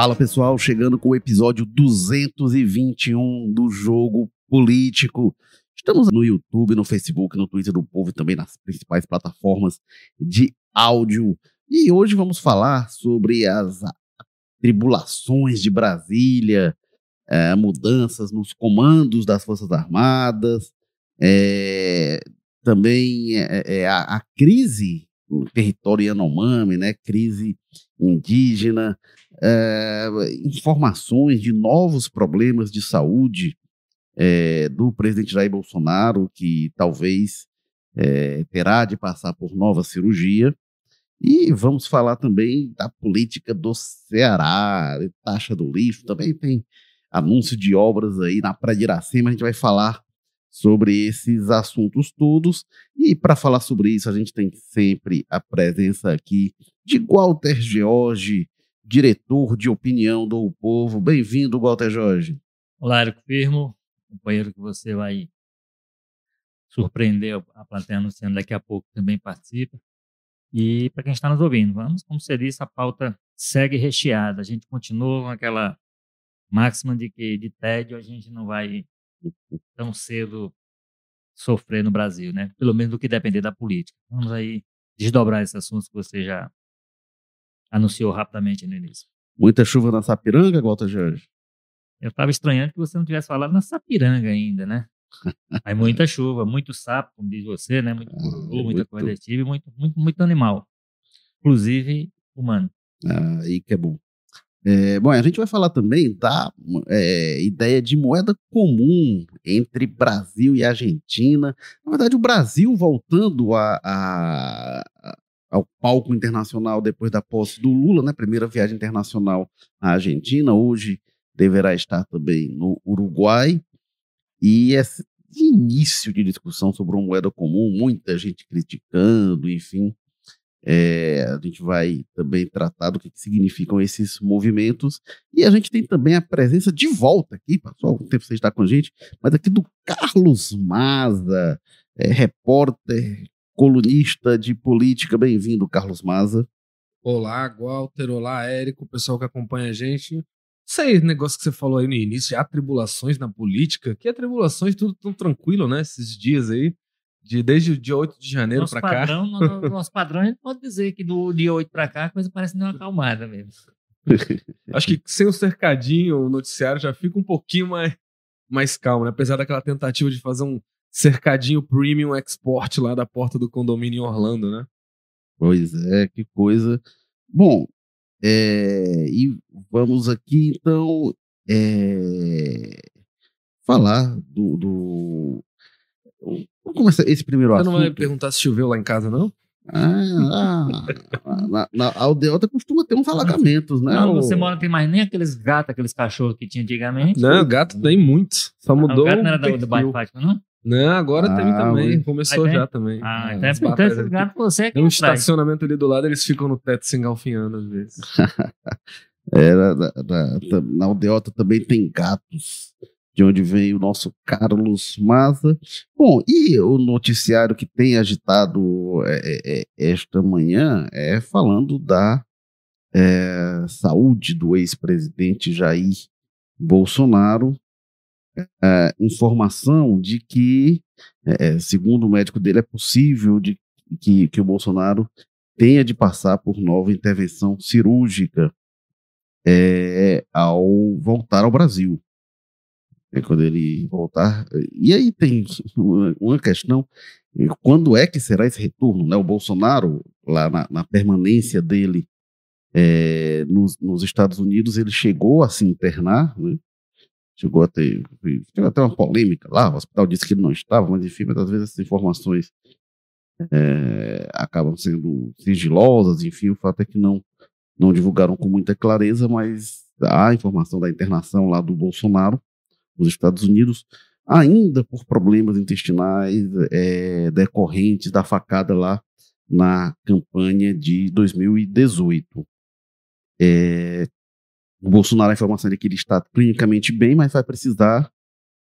Fala pessoal, chegando com o episódio 221 do Jogo Político. Estamos no YouTube, no Facebook, no Twitter do Povo e também nas principais plataformas de áudio. E hoje vamos falar sobre as tribulações de Brasília, é, mudanças nos comandos das Forças Armadas, é, também é, é a, a, crise no território Yanomami, né, crise indígena, é, informações de novos problemas de saúde é, do presidente Jair Bolsonaro, que talvez é, terá de passar por nova cirurgia. E vamos falar também da política do Ceará, taxa do lixo, também tem anúncio de obras aí na Praia de Iracema, a gente vai falar sobre esses assuntos todos. E para falar sobre isso, a gente tem sempre a presença aqui de Walter George, diretor de opinião do Povo. Bem-vindo, Walter Jorge. Olá, Érico Firmo, companheiro que você vai surpreender a plateia anunciando daqui a pouco também participa. E para quem está nos ouvindo, vamos, como você disse, a pauta segue recheada. A gente continua com aquela máxima de que de tédio a gente não vai tão cedo sofrer no Brasil, né? Pelo menos do que depender da política. Vamos aí desdobrar esses assuntos que você já anunciou rapidamente no início. Muita chuva na Sapiranga, Walter Jorge? Eu estava estranhando que você não tivesse falado na Sapiranga ainda, né? Aí muita chuva, muito sapo, como diz você, né? Muito ah, muita coisa desse tipo, muito, muito, muito animal. Inclusive humano. Ah, aí que é bom. É, bom, a gente vai falar também da é, ideia de moeda comum entre Brasil e Argentina. Na verdade, o Brasil voltando a, a, ao palco internacional depois da posse do Lula, né? Primeira viagem internacional à Argentina, hoje deverá estar também no Uruguai. E esse início de discussão sobre uma moeda comum, muita gente criticando, enfim. É, a gente vai também tratar do que, que, significam esses movimentos. E a gente tem também a presença de volta aqui, passou algum tempo você está com a gente, mas aqui do Carlos Maza, é, repórter, colunista de política. Bem-vindo, Carlos Maza. Olá, Walter. Olá, Érico, pessoal que acompanha a gente. Isso aí, negócio que você falou aí no início, atribulações na política. Que atribulações, tudo tão tranquilo, né? Esses dias aí. De, desde o dia 8 de janeiro para cá. No, nosso padrão, a gente pode dizer que do dia 8 para cá a coisa parece dar uma acalmada mesmo. Acho que sem o cercadinho, o noticiário já fica um pouquinho mais, mais calmo, né? Apesar daquela tentativa de fazer um cercadinho premium export lá da porta do condomínio em Orlando, né? Pois é, que coisa. Bom, é, e vamos aqui então é, falar do, do. Vamos começar esse primeiro Você assunto. Você não vai perguntar se choveu lá em casa, não? Ah, na, na, a aldeota costuma ter uns alagamentos, né? Não, você mora, tem mais nem aqueles gatos, aqueles cachorros que tinha antigamente. Não, gato tem muitos. Só mudou. Ah, o gato não era do, do bairro Fátima, não? Não, agora ah, teve também. Começou já também. Ah, então é importante esses gatos você é Tem um estacionamento ali do lado, eles ficam no teto se engalfinhando às vezes. é, na, na, na, aldeota também tem gatos, de onde vem o nosso Carlos Maza. Bom, e o noticiário que tem agitado é, é, é esta manhã é falando da é, saúde do ex-presidente Jair Bolsonaro, é, informação de que, é, segundo o médico dele, é possível de que, que o Bolsonaro tenha de passar por nova intervenção cirúrgica é, ao voltar ao Brasil. É quando ele voltar. E aí tem uma questão: quando é que será esse retorno? Né? O Bolsonaro, lá na, na permanência dele é, nos, nos, Estados Unidos, ele chegou a se internar, né? Chegou a ter, chegou a ter uma polêmica lá, o hospital disse que ele não estava, mas enfim, muitas vezes essas informações é, acabam sendo sigilosas, enfim, o fato é que não, não divulgaram com muita clareza, mas a informação da internação lá do Bolsonaro nos Estados Unidos, ainda por problemas intestinais é, decorrentes da facada lá na campanha de 2018. É, o Bolsonaro, a informação é que ele está clinicamente bem, mas vai precisar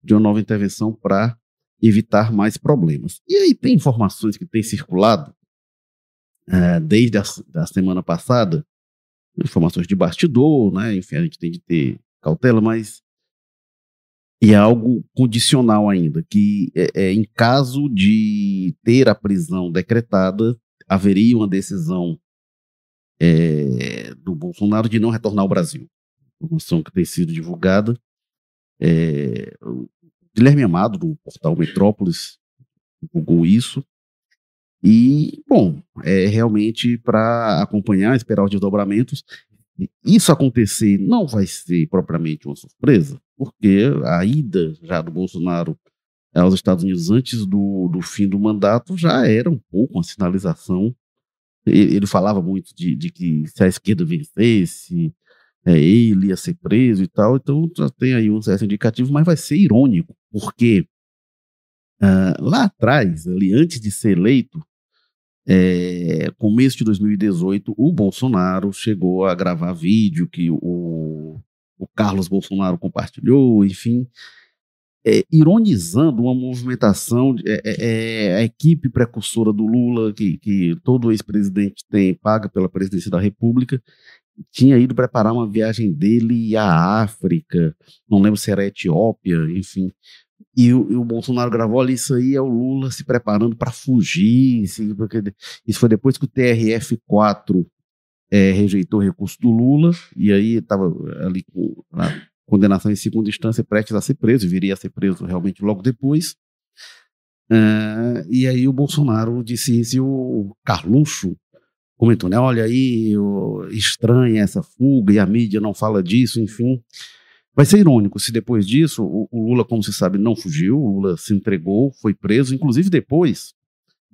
de uma nova intervenção para evitar mais problemas. E aí tem informações que têm circulado uh, desde a da semana passada informações de bastidor, né? Enfim, a gente tem de ter cautela, mas e é algo condicional ainda, que é, é, em caso de ter a prisão decretada, haveria uma decisão é, do Bolsonaro de não retornar ao Brasil. Informação que tem sido divulgada. É, o Guilherme Amado, do portal Metrópolis, divulgou isso. E, bom, é realmente para acompanhar, esperar os desdobramentos. Isso acontecer não vai ser propriamente uma surpresa, porque a ida já do Bolsonaro aos Estados Unidos antes do, do fim do mandato já era um pouco uma sinalização. Ele, ele falava muito de, de, que se a esquerda vencesse, é, ele ia ser preso e tal, então já tem aí um certo indicativo, mas vai ser irônico, porque uh, lá atrás, ali antes de ser eleito, é, começo de 2018, o Bolsonaro chegou a gravar vídeo que o, o Carlos Bolsonaro compartilhou, enfim, é, ironizando uma movimentação, é, é, é, a equipe precursora do Lula, que, que todo ex-presidente tem, paga pela presidência da República, tinha ido preparar uma viagem dele à África, não lembro se era Etiópia, enfim, e o, e o, Bolsonaro gravou ali, isso aí é o Lula se preparando para fugir, assim, isso foi depois que o TRF4 é, rejeitou o recurso do Lula, e aí estava ali com a condenação em segunda instância prestes a ser preso, viria a ser preso realmente logo depois. Uh, e aí o Bolsonaro disse isso e o Carluxo comentou, né? Olha aí, estranha essa fuga e a mídia não fala disso, enfim. Vai ser irônico se depois disso o, o, Lula, como se sabe, não fugiu, o Lula se entregou, foi preso, inclusive depois,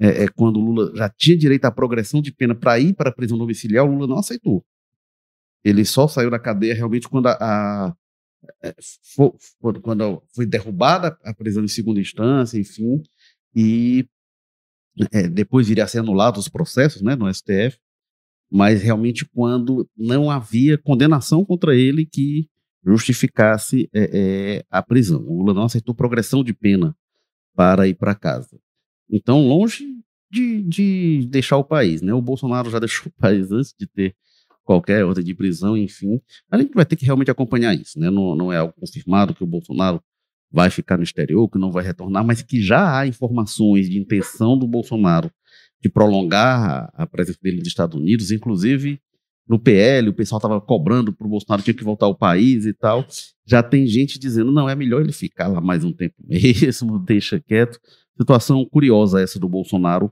é, é quando o Lula já tinha direito à progressão de pena para ir para a prisão domiciliar, o Lula não aceitou. Ele só saiu da cadeia realmente quando a, a é, foi, quando foi derrubada a prisão em segunda instância, enfim, e é, depois viria a ser anulado os processos né, no STF, mas realmente quando não havia condenação contra ele que justificasse é, é, a prisão. O Lula não aceitou progressão de pena para ir para casa. Então, longe de, de, deixar o país, né? O Bolsonaro já deixou o país antes de ter qualquer ordem de prisão, enfim. A gente vai ter que realmente acompanhar isso, né? Não, não é algo confirmado que o Bolsonaro vai ficar no exterior, que não vai retornar, mas que já há informações de intenção do Bolsonaro de prolongar a presença dele nos Estados Unidos, inclusive no PL, o pessoal estava cobrando para o Bolsonaro tinha que voltar ao país e tal. Já tem gente dizendo, não, é melhor ele ficar lá mais um tempo mesmo, deixa quieto. Situação curiosa essa do Bolsonaro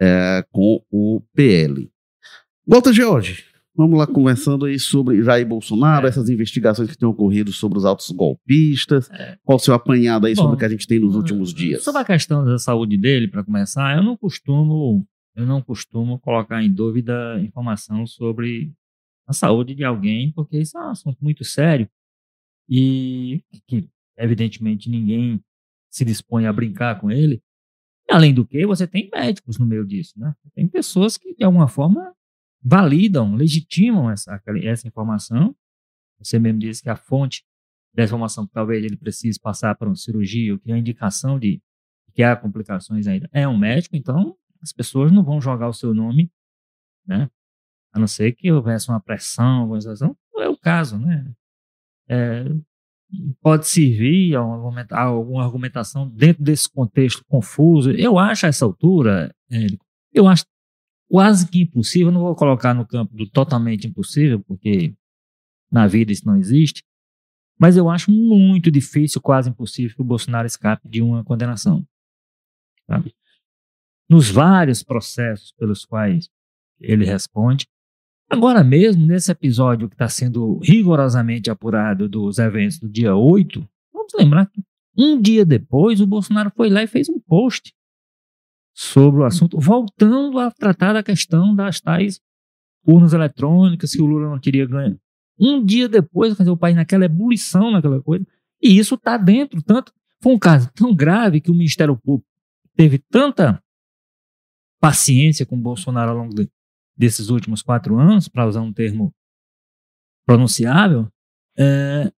é, com o PL. Volta, George. Vamos lá conversando aí sobre Jair Bolsonaro, é. essas investigações que têm ocorrido sobre os autos golpistas. É. Qual o seu apanhado aí Bom, sobre o que a gente tem nos últimos dias? Sobre a questão da saúde dele, para começar, eu não costumo eu não costumo colocar em dúvida informação sobre a saúde de alguém, porque isso é um assunto muito sério e que, evidentemente, ninguém se dispõe a brincar com ele. Além do que, você tem médicos no meio disso, né? Tem pessoas que, de alguma forma, validam, legitimam essa, essa informação. Você mesmo disse que a fonte dessa informação talvez ele precise passar para uma cirurgia, ou que a indicação de que há complicações ainda é um médico, então as pessoas não vão jogar o seu nome, né? A não ser que houvesse uma pressão, uma situação. Não é o caso, né? É, pode servir a alguma argumentação dentro desse contexto confuso. Eu acho a essa altura, eu acho quase que impossível, não vou colocar no campo do totalmente impossível, porque na vida isso não existe, mas eu acho muito difícil, quase impossível, que o Bolsonaro escape de uma condenação. Nos vários processos pelos quais ele responde. Agora mesmo, nesse episódio que está sendo rigorosamente apurado dos eventos do dia 8, vamos lembrar que um dia depois o Bolsonaro foi lá e fez um post sobre o assunto, voltando a tratar da questão das tais urnas eletrônicas que o Lula não queria ganhar. Um dia depois, fazer o país naquela ebulição, naquela coisa, e isso está dentro, tanto foi um caso tão grave que o Ministério Público teve tanta paciência com Bolsonaro ao longo de, desses últimos quatro anos, para usar um termo pronunciável, é,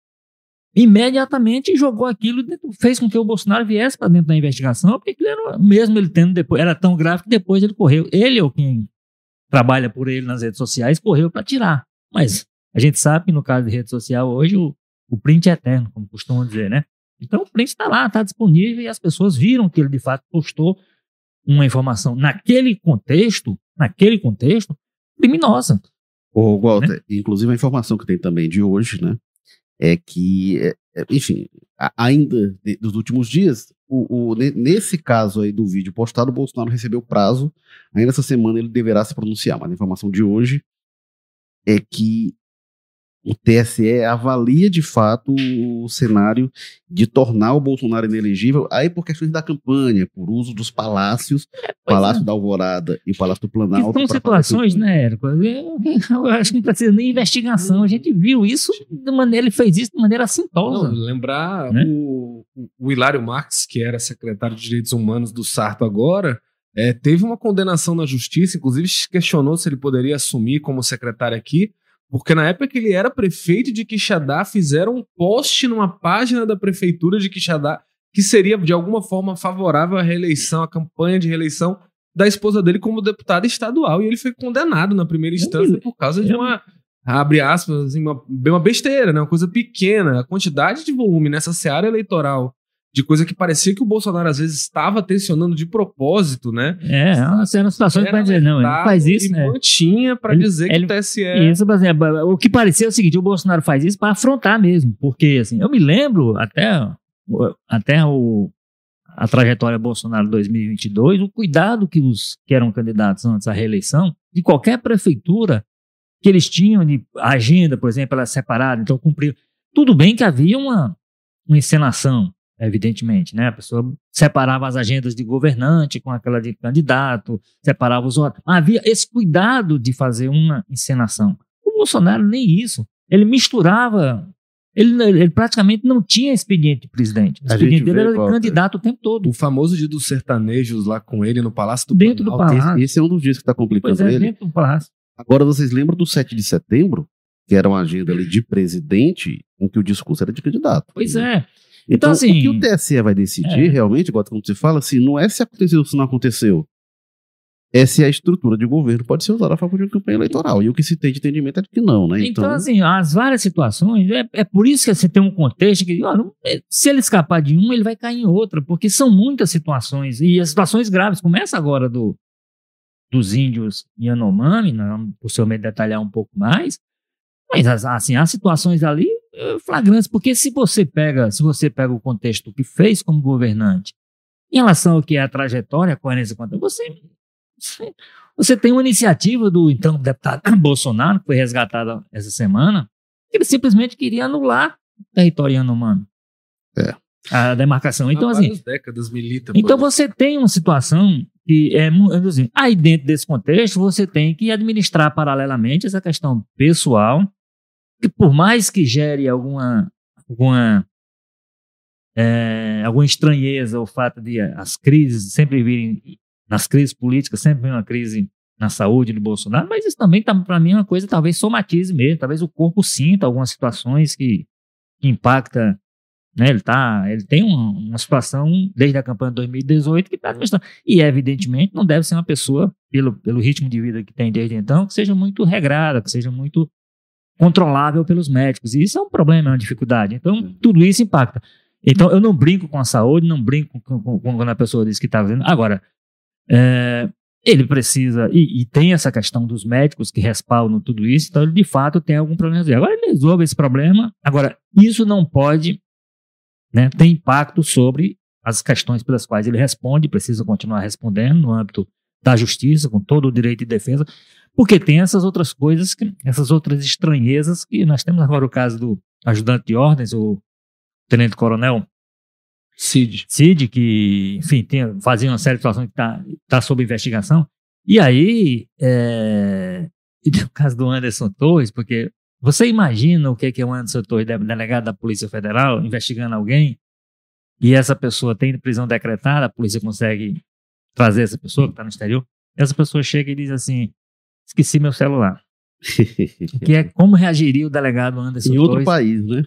imediatamente jogou aquilo, fez com que o Bolsonaro viesse para dentro da investigação, porque era, mesmo ele tendo depois, era tão grave que depois ele correu. Ele ou quem trabalha por ele nas redes sociais correu para tirar. Mas a gente sabe que no caso de rede social hoje o, o print é eterno, como costumam dizer, né? Então o print está lá, está disponível e as pessoas viram que ele de fato postou uma informação naquele contexto, naquele contexto, criminosa. Ô, Walter, né? inclusive a informação que tem também de hoje, né? É que, é, é, enfim, ainda dos últimos dias, o, o, nesse caso aí do vídeo postado, o Bolsonaro recebeu prazo. Ainda essa semana ele deverá se pronunciar, mas a informação de hoje é que o TSE avalia de fato o cenário de tornar o Bolsonaro inelegível, aí por questões da campanha, por uso dos palácios, é, Palácio é. da Alvorada e o Palácio do Planalto. são situações, né, Érico? Eu, eu, acho que não precisa nem investigação. A gente viu isso de maneira, ele fez isso de maneira assintosa. Não, lembrar né? o, o Hilário Marques, que era secretário de Direitos Humanos do Sarto agora, é, teve uma condenação na justiça, inclusive questionou se ele poderia assumir como secretário aqui, porque na época que ele era prefeito de Quixadá, fizeram um post numa página da prefeitura de Quixadá que seria de alguma forma favorável à reeleição, à campanha de reeleição da esposa dele como deputada estadual. E ele foi condenado na primeira instância por causa de uma, abre aspas, assim, uma, uma besteira, né? uma coisa pequena. A quantidade de volume nessa seara eleitoral de coisa que parecia que o Bolsonaro às vezes estava tensionando de propósito, né? É, é uma situações para dizer, não, ele faz isso, né? mantinha para dizer ele, que o TSE... Isso, mas, é, o que parecia é o seguinte, o Bolsonaro faz isso para afrontar mesmo, porque assim, eu me lembro até, até o, a trajetória Bolsonaro 2022, o cuidado que os que eram candidatos antes à reeleição, de qualquer prefeitura, que eles tinham de agenda, por exemplo, ela separada, então cumpriu. Tudo bem que havia uma, uma encenação, evidentemente, né? A pessoa separava as agendas de governante com aquela de candidato, separava os outros. Havia esse cuidado de fazer uma encenação. O Bolsonaro nem isso. Ele misturava. Ele, ele praticamente não tinha expediente de presidente. O expediente dele era de candidato o tempo todo. O famoso dia dos sertanejos lá com ele no Palácio do Dentro Planalto. do Palácio. Esse, é um dos dias que está complicando pois é, ele. Dentro do Palácio. Agora, vocês lembram do 7 de setembro? Que era uma agenda ali de presidente, em que o discurso era de candidato. Pois é. Então, então assim, o que o TSE vai decidir é. realmente, agora quando você fala assim, não é se aconteceu ou se não aconteceu. É se a estrutura de governo pode ser usada a favor de uma campanha eleitoral. E o que se tem de entendimento é de que não, né? Então, então assim, as várias situações, é, é por isso que você tem um contexto que, ó, não, é, se ele escapar de uma, ele vai cair em outra, porque são muitas situações. E as situações graves, começa agora do, dos índios Yanomami, né, possivelmente detalhar um pouco mais, mas assim, as situações ali flagrantes, porque se você pega, se você pega o contexto que fez como governante, em relação ao que é a trajetória, a coerência contra você, você tem uma iniciativa do então deputado Bolsonaro, que foi resgatada essa semana, que ele simplesmente queria anular o território Yanomami. É. A demarcação. Então, assim. décadas milita então você tem uma situação que é assim, aí dentro desse contexto você tem que administrar paralelamente essa questão pessoal que por mais que gere alguma, alguma, é, alguma estranheza o fato de as crises sempre virem, nas crises políticas, sempre vem uma crise na saúde de Bolsonaro, mas isso também, tá, para mim, é uma coisa talvez somatize mesmo, talvez o corpo sinta algumas situações que, que impacta né, ele, tá, ele tem uma, uma, situação desde a campanha de 2018 que está administrando. E, evidentemente, não deve ser uma pessoa, pelo, pelo ritmo de vida que tem desde então, que seja muito regrada, que seja muito controlável pelos médicos. E isso é um problema, é uma dificuldade. Então, tudo isso impacta. Então, eu não brinco com a saúde, não brinco com, com, com quando a pessoa diz que está fazendo. Agora, é, ele precisa, e, e, tem essa questão dos médicos que respaldam tudo isso, então ele de fato tem algum problema. Agora ele resolve esse problema. Agora, isso não pode né, ter impacto sobre as questões pelas quais ele responde, precisa continuar respondendo no âmbito da justiça, com todo o direito de defesa, porque tem essas outras coisas, que, essas outras estranhezas que nós temos agora o caso do ajudante de ordens, o tenente coronel Cid. Cid, que, enfim, tem, fazia uma série de situações que está tá sob investigação. E aí, é, e tem o caso do Anderson Torres, porque você imagina o que é, é o Anderson Torres, delegado da Polícia Federal, investigando alguém, e essa pessoa tem prisão decretada, a polícia consegue trazer essa pessoa que está no exterior, essa pessoa chega e diz assim: esqueci meu celular. que é como reagiria o delegado Anderson Em outro país, né?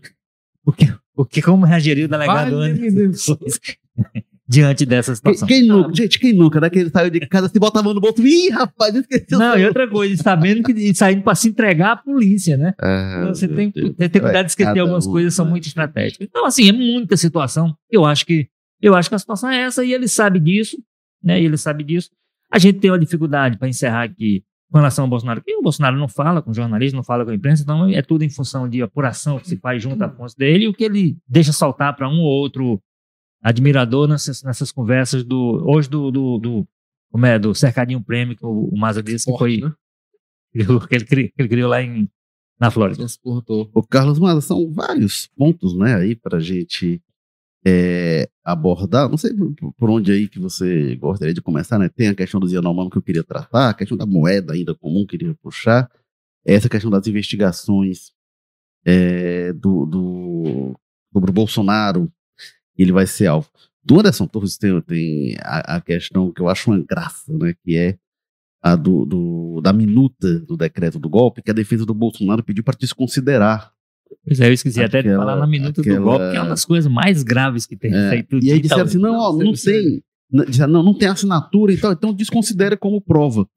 Porque, porque como reagiria o delegado vale Anderson diante dessa Quem, situação. quem nunca, gente, quem nunca, né? Que ele saiu de casa, se bota a mão no bolso, ih, rapaz, esqueceu. Não, e outra coisa, sabendo que e saindo para se entregar à polícia, né? Ah, Então, você tem, Deus. você tem cuidado de esquecer algumas um, coisas, são né? muito estratégicas. Então, assim, é muita situação. Eu acho que eu acho que a situação é essa e ele sabe disso, né? E ele sabe disso. A gente tem uma dificuldade para encerrar aqui com relação ao Bolsonaro, que o Bolsonaro não fala com jornalistas, não fala com a imprensa, então é tudo em função de apuração que se faz junto à fonte dele e o que ele deixa saltar para um ou outro admirador nessas, nessas conversas do hoje do, do, do como é do cercadinho prêmio que o, o Maza disse que foi né? que ele, que ele criou lá em, na Flórida. Transportou. Ô, Carlos, mas são vários pontos, né, aí pra gente é, abordar. Não sei por, onde aí que você gostaria de começar, né? Tem a questão do Yanomami que eu queria tratar, a questão da moeda ainda comum que eu queria puxar, essa questão das investigações é, do, do, sobre o Bolsonaro, ele vai ser alvo. Do Anderson Torres tem, tem a, a questão que eu acho uma graça, né? Que é a do, do- da minuta do decreto do golpe, que a defesa do Bolsonaro pediu para desconsiderar. Pois é, eu esqueci até de Aquela- falar na minuta aquela- do golpe, que é uma das coisas mais graves que tem É, feito. e aí disseram assim: não, ó, não tem. n- disseram, Não, não tem assinatura e tal, então desconsidera como prova.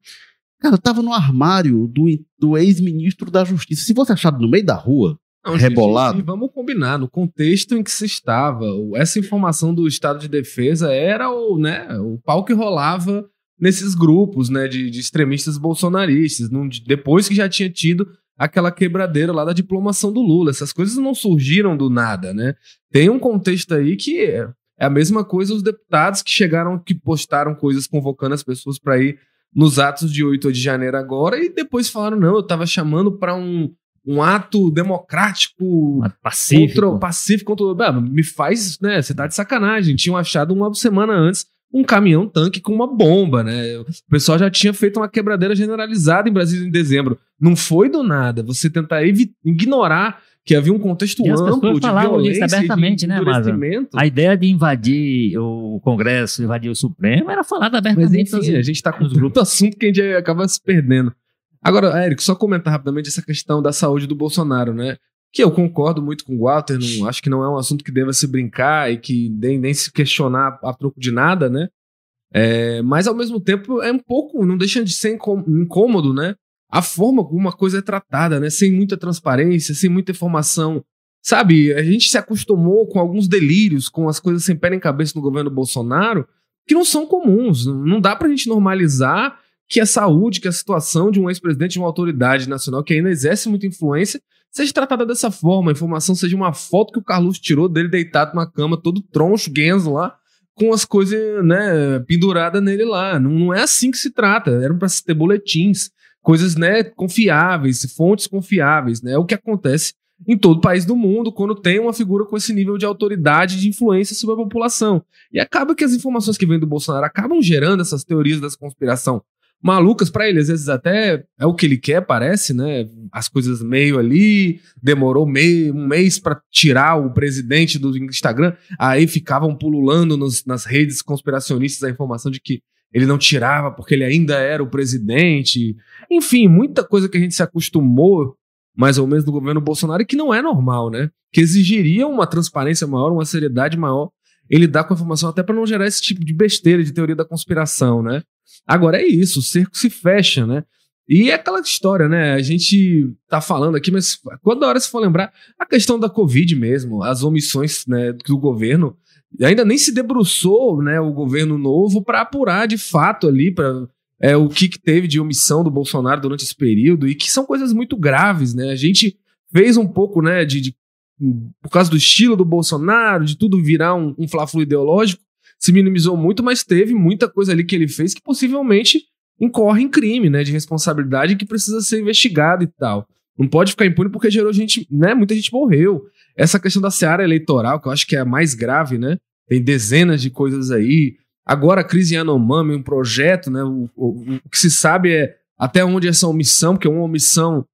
Cara, tava no armário do, do ex-ministro da Justiça. Se fosse achado no meio da rua, Não, Rebolado. gente, vamos combinar, no contexto em que se estava, essa informação do estado de defesa era o, né, o pau que rolava nesses grupos né, de, de extremistas bolsonaristas, num- de- depois que já tinha tido aquela quebradeira lá da diplomação do Lula. Essas coisas não surgiram do nada, né? Tem um contexto aí que é, é a mesma coisa os deputados que chegaram, que postaram coisas convocando as pessoas para ir nos atos de 8 de janeiro agora e depois falaram, não, eu estava chamando para um, um ato democrático pacífico. contra o pacífico contra o. Ah, me faz, né? Você tá de sacanagem. Tinham achado uma semana antes um caminhão tanque com uma bomba, né? O pessoal já tinha feito uma quebradeira generalizada em Brasília em dezembro. Não foi do nada. Você tentar ignorar que havia um contexto E amplo de violência abertamente, de né, endurecimento. A ideia de invadir o Congresso, invadir o Supremo, era falada Mas abertamente. enfim, a gente tá com tanto assunto que a gente acaba se perdendo. Agora, Érico, só comentar rapidamente essa questão da saúde do Bolsonaro, né? Que eu concordo muito com o Walter, não, acho que não é um assunto que deva se brincar e que nem, nem se questionar a troco de nada, né? É, mas ao mesmo tempo é um pouco, não deixa de ser incô- incômodo, né? A forma como uma coisa é tratada, né? Sem muita transparência, sem muita informação. Sabe, a gente se acostumou com alguns delírios, com as coisas sem pé nem cabeça no governo Bolsonaro, que não são comuns. Não dá pra gente normalizar que a saúde, que a situação de um ex-presidente de uma autoridade nacional que ainda exerce muita influência seja tratada dessa forma. A informação seja uma foto que o Carlos tirou dele deitado na cama, todo troncho, guenzo lá, com as coisas né, penduradas nele lá. Não, não é assim que se trata. Eram para ter boletins, coisas né, confiáveis, fontes confiáveis. Né? É o que acontece em todo país do mundo quando tem uma figura com esse nível de autoridade de influência sobre a população. E acaba que as informações que vêm do Bolsonaro acabam gerando essas teorias da conspiração malucas para ele, às vezes até é o que ele quer, parece, né? As coisas meio ali, demorou meio, um mês para tirar o presidente do Instagram, aí ficavam pululando nos- nas redes conspiracionistas a informação de que ele não tirava porque ele ainda era o presidente. Enfim, muita coisa que a gente se acostumou mais ou menos no governo Bolsonaro e que não é normal, né? Que exigiria uma transparência maior, uma seriedade maior. Ele dá com a informação até para não gerar esse tipo de besteira de teoria da conspiração, né? Agora é isso, o cerco se fecha, né? E é aquela história, né? A gente tá falando aqui, mas quando a hora se for lembrar, a questão da Covid mesmo, as omissões né, do governo, ainda nem se debruçou né, o governo novo para apurar de fato ali para é, o que, que teve de omissão do Bolsonaro durante esse período e que são coisas muito graves, né? A gente fez um pouco, né, de, de- por causa do estilo do Bolsonaro, de tudo virar um, um fla-flu ideológico, se minimizou muito, mas teve muita coisa ali que ele fez que possivelmente incorre em crime, né, de responsabilidade que precisa ser investigado e tal. Não pode ficar impune porque gerou gente, né, muita gente morreu. Essa questão da seara eleitoral, que eu acho que é a mais grave, né, tem dezenas de coisas aí. Agora a crise Yanomami, um projeto, né, o, o- o que se sabe é até onde essa omissão, porque é uma omissão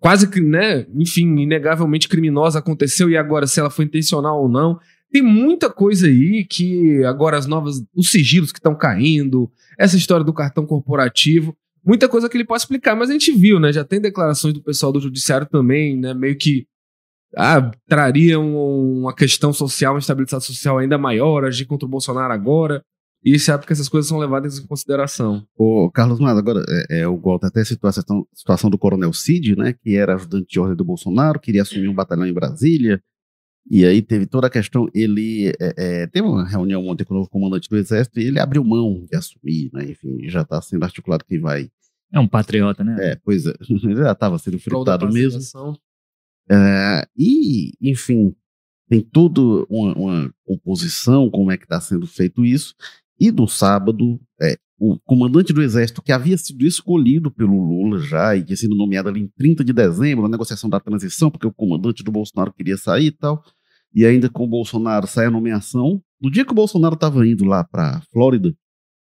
quase que, né, enfim, inegavelmente criminosa aconteceu e agora se ela foi intencional ou não. Tem muita coisa aí que agora as novas, os sigilos que estão caindo, essa história do cartão corporativo, muita coisa que ele pode explicar, mas a gente viu, né, já tem declarações do pessoal do judiciário também, né, meio que ah, traria um- uma questão social, uma estabilidade social ainda maior, agir contra o Bolsonaro agora. E você sabe que essas coisas são levadas em consideração. Ô, Carlos Mado, agora, é, é, o Walter até citou a situação, situação do Coronel Cid, né, que era ajudante de ordem do Bolsonaro, queria assumir um batalhão em Brasília, e aí teve toda a questão, ele é, é, teve uma reunião ontem com o novo comandante do Exército, e ele abriu mão de assumir, né, enfim, já está sendo articulado quem vai. É um patriota, né? É, pois é, ele já estava sendo fritado mesmo. É, e, enfim, tem toda uma, uma composição, como é que está sendo feito isso. E no sábado, é, o comandante do Exército, que havia sido escolhido pelo Lula já, e tinha sido nomeado ali em 30 de dezembro, na negociação da transição, porque o comandante do Bolsonaro queria sair e tal, e ainda com o Bolsonaro sai a nomeação. No dia que o Bolsonaro estava indo lá para Flórida,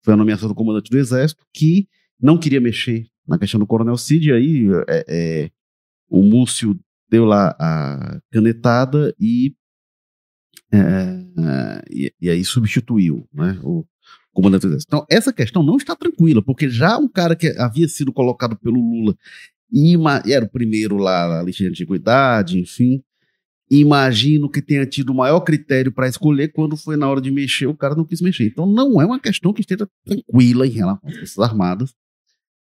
foi a nomeação do comandante do Exército, que não queria mexer na questão do Coronel Cid, e aí é, é, o Múcio deu lá a canetada e, é, e, e aí substituiu né, o comandante do exército. Então, essa questão não está tranquila, porque já um cara que havia sido colocado pelo Lula e era o primeiro lá na lista de antiguidade, enfim. Imagino que tenha tido o maior critério para escolher quando foi na hora de mexer, o cara não quis mexer. Então, não é uma questão que esteja tranquila em relação às Forças Armadas.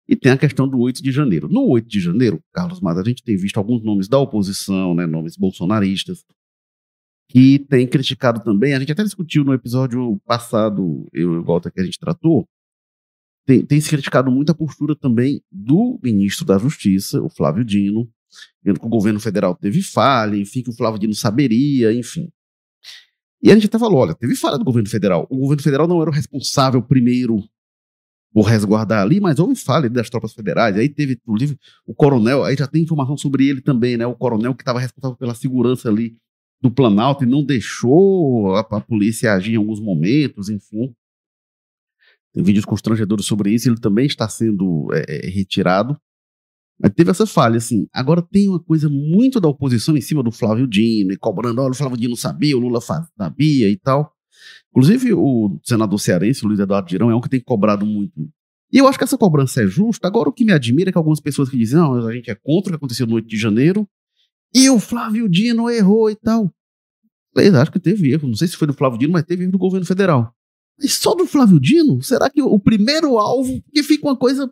E tem a questão do 8 de janeiro. No 8 de janeiro, Carlos Maza, a gente tem visto alguns nomes da oposição, né, nomes bolsonaristas, que têm criticado também. A gente até discutiu no episódio passado, eu e o Walter, que a gente tratou. Tem, tem se criticado muito a postura também do ministro da Justiça, o Flávio Dino, vendo que o governo federal teve falha, enfim, que o Flávio Dino saberia, enfim. E a gente até falou: olha, teve falha do governo federal. O governo federal não era o responsável primeiro por resguardar ali, mas houve falha das tropas federais. Aí teve, inclusive, o coronel, aí já tem informação sobre ele também, né? O coronel que estava responsável pela segurança ali do Planalto e não deixou a, a polícia agir em alguns momentos, enfim. Tem vídeos constrangedores sobre isso, ele também está sendo é, é, retirado. Mas teve essa falha, assim. Agora tem uma coisa muito da oposição em cima do Flávio Dino, e cobrando, olha, o Flávio Dino sabia, o Lula sabia e tal. Inclusive, o senador cearense, o Luiz Eduardo Girão, é um que tem cobrado muito. E eu acho que essa cobrança é justa. Agora, o que me admira é que algumas pessoas que dizem, não, a gente é contra o que aconteceu no 8 de janeiro, e o Flávio Dino errou e tal. Eu acho que teve erro, não sei se foi do Flávio Dino, mas teve erro do governo federal. Mas só do Flávio Dino? Será que o primeiro alvo, que fica uma coisa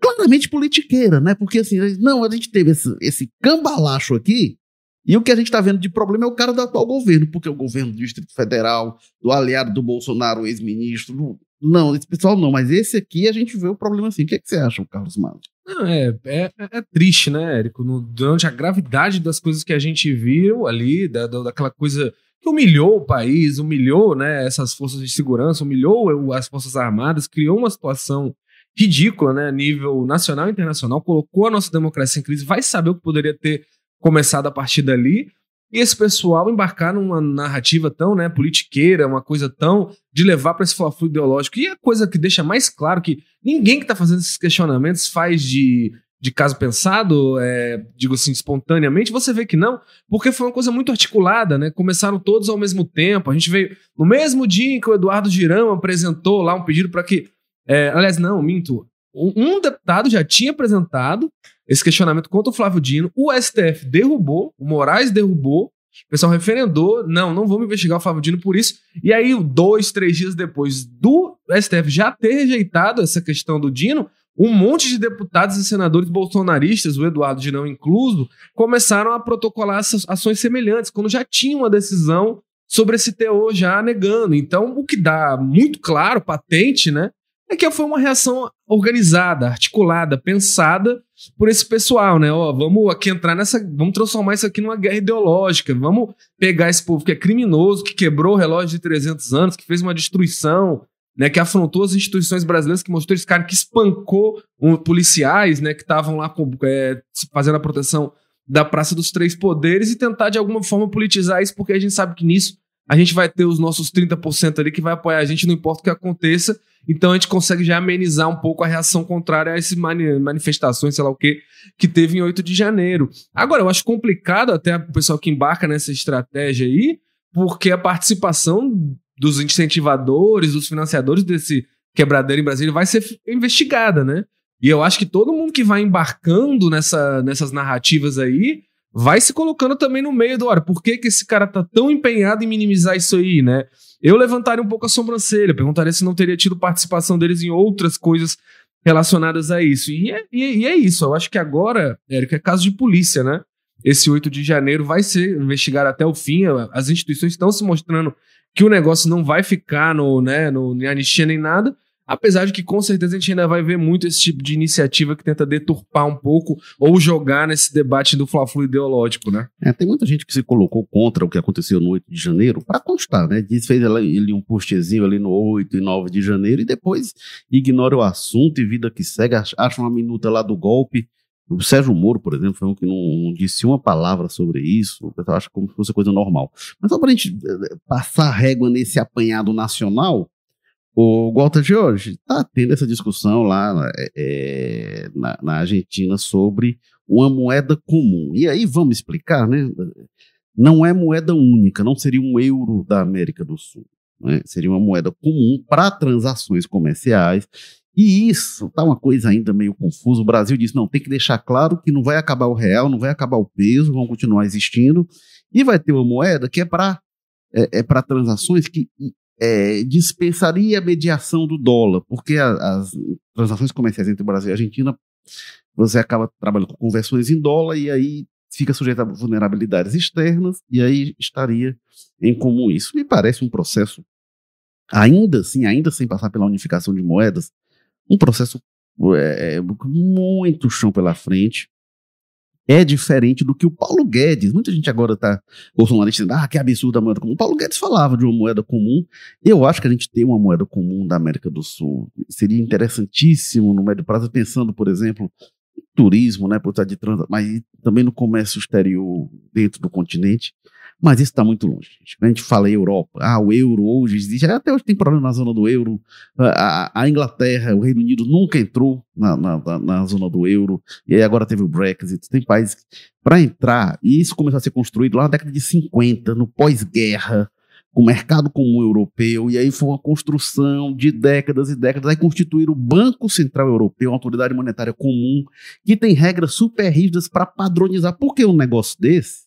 claramente politiqueira, né? Porque assim, não, a gente teve esse, esse cambalacho aqui, e o que a gente está vendo de problema é o cara do atual governo, porque o governo do Distrito Federal, do aliado do Bolsonaro, ex-ministro, não, esse pessoal não, mas esse aqui a gente vê o problema assim. O que, é que você acha, Carlos Mato? Não, é, é, é triste, né, Érico? No- durante a gravidade das coisas que a gente viu ali, da, da- daquela coisa que humilhou o país, humilhou né, essas forças de segurança, humilhou as Forças Armadas, criou uma situação ridícula né, a nível nacional e internacional, colocou a nossa democracia em crise, vai saber o que poderia ter começado a partir dali. E esse pessoal embarcar numa narrativa tão né, politiqueira, uma coisa tão de levar para esse fla ideológico. E a coisa que deixa mais claro que ninguém que está fazendo esses questionamentos faz de, de caso pensado, é, digo assim, espontaneamente. Você vê que não, porque foi uma coisa muito articulada, né? Começaram todos ao mesmo tempo. A gente veio no mesmo dia em que o Eduardo Girão apresentou lá um pedido para que. é, aliás, não, minto. Um deputado já tinha apresentado esse questionamento contra o Flávio Dino. O STF derrubou, o Moraes derrubou. O pessoal referendou, não, não vamos investigar o Flávio Dino por isso. E aí, dois, três dias depois do STF já ter rejeitado essa questão do Dino, um monte de deputados e senadores bolsonaristas, o Eduardo Girão incluso, começaram a protocolar essas ações semelhantes, quando já tinha uma decisão sobre esse teor já negando. Então, o que dá muito claro, patente, né, é que foi uma reação organizada, articulada, pensada por esse pessoal, né? Ó, vamos aqui entrar nessa, vamos transformar isso aqui numa guerra ideológica, vamos pegar esse povo que é criminoso, que quebrou o relógio de 300 anos, que fez uma destruição, né, que afrontou as instituições brasileiras, que mostrou esse cara que espancou um, policiais, né, que estavam lá com, é, fazendo a proteção da Praça dos Três Poderes e tentar de alguma forma politizar isso, porque a gente sabe que nisso a gente vai ter os nossos 30% ali que vai apoiar a gente, não importa o que aconteça. Então a gente consegue já amenizar um pouco a reação contrária a essas mani manifestações, sei lá o que, que teve em 8 de janeiro. Agora, eu acho complicado até o pessoal que embarca nessa estratégia aí, porque a participação dos incentivadores, dos financiadores desse quebradeiro em Brasília vai ser investigada, né? E eu acho que todo mundo que vai embarcando nessa, nessas narrativas aí vai se colocando também no meio do, olha, por que, que esse cara tá tão empenhado em minimizar isso aí, né? Eu levantaria um pouco a sobrancelha, perguntaria se não teria tido participação deles em outras coisas relacionadas a isso. E é, e é isso, eu acho que agora, Érico, é caso de polícia, né? Esse 8 de janeiro vai ser investigado até o fim, as instituições estão se mostrando que o negócio não vai ficar no, né, no, anistia nem nada, Apesar de que com certeza a gente ainda vai ver muito esse tipo de iniciativa que tenta deturpar um pouco ou jogar nesse debate do fla ideológico, né? É, tem muita gente que se colocou contra o que aconteceu no 8 de janeiro, para constar, né? Diz, fez ele um postzinho ali no 8 e 9 de janeiro e depois ignora o assunto e vida que segue, acha uma minuta lá do golpe. O Sérgio Moro, por exemplo, foi um que não, disse uma palavra sobre isso, o pessoal acha como se fosse coisa normal. Mas só para a gente eh, passar régua nesse apanhado nacional, o Walter George está tendo essa discussão lá é, na, na, Argentina sobre uma moeda comum. E aí vamos explicar, né? Não é moeda única, não seria um euro da América do Sul. Né? Seria uma moeda comum para transações comerciais. E isso tá uma coisa ainda meio confusa. O Brasil disse: não, tem que deixar claro que não vai acabar o real, não vai acabar o peso, vão continuar existindo. E vai ter uma moeda que é para é, é para transações que é, dispensaria a mediação do dólar, porque a, as transações comerciais entre Brasil e Argentina, você acaba trabalhando com conversões em dólar e aí fica sujeito a vulnerabilidades externas e aí estaria em comum isso. Me parece um processo, ainda assim, ainda sem passar pela unificação de moedas, um processo é, muito chão pela frente, é diferente do que o Paulo Guedes. Muita gente agora está bolsonarista dizendo, ah, que absurdo a moeda comum. O Paulo Guedes falava de uma moeda comum. Eu acho que a gente tem uma moeda comum da América do Sul. Seria interessantíssimo no médio prazo, pensando, por exemplo, turismo, né, por de trans, mas também no comércio exterior dentro do continente. Mas isso está muito longe. A gente fala Europa, ah, o euro hoje existe, até hoje tem problema na zona do euro. A, a Inglaterra, o Reino Unido nunca entrou na, na, na, zona do euro, e agora teve o Brexit. Tem países para entrar, e isso começou a ser construído lá na década de 50, no pós-guerra, com o mercado comum europeu, e aí foi uma construção de décadas e décadas. Aí constituir o Banco Central Europeu, uma autoridade monetária comum, que tem regras super rígidas para padronizar. Por que um negócio desse?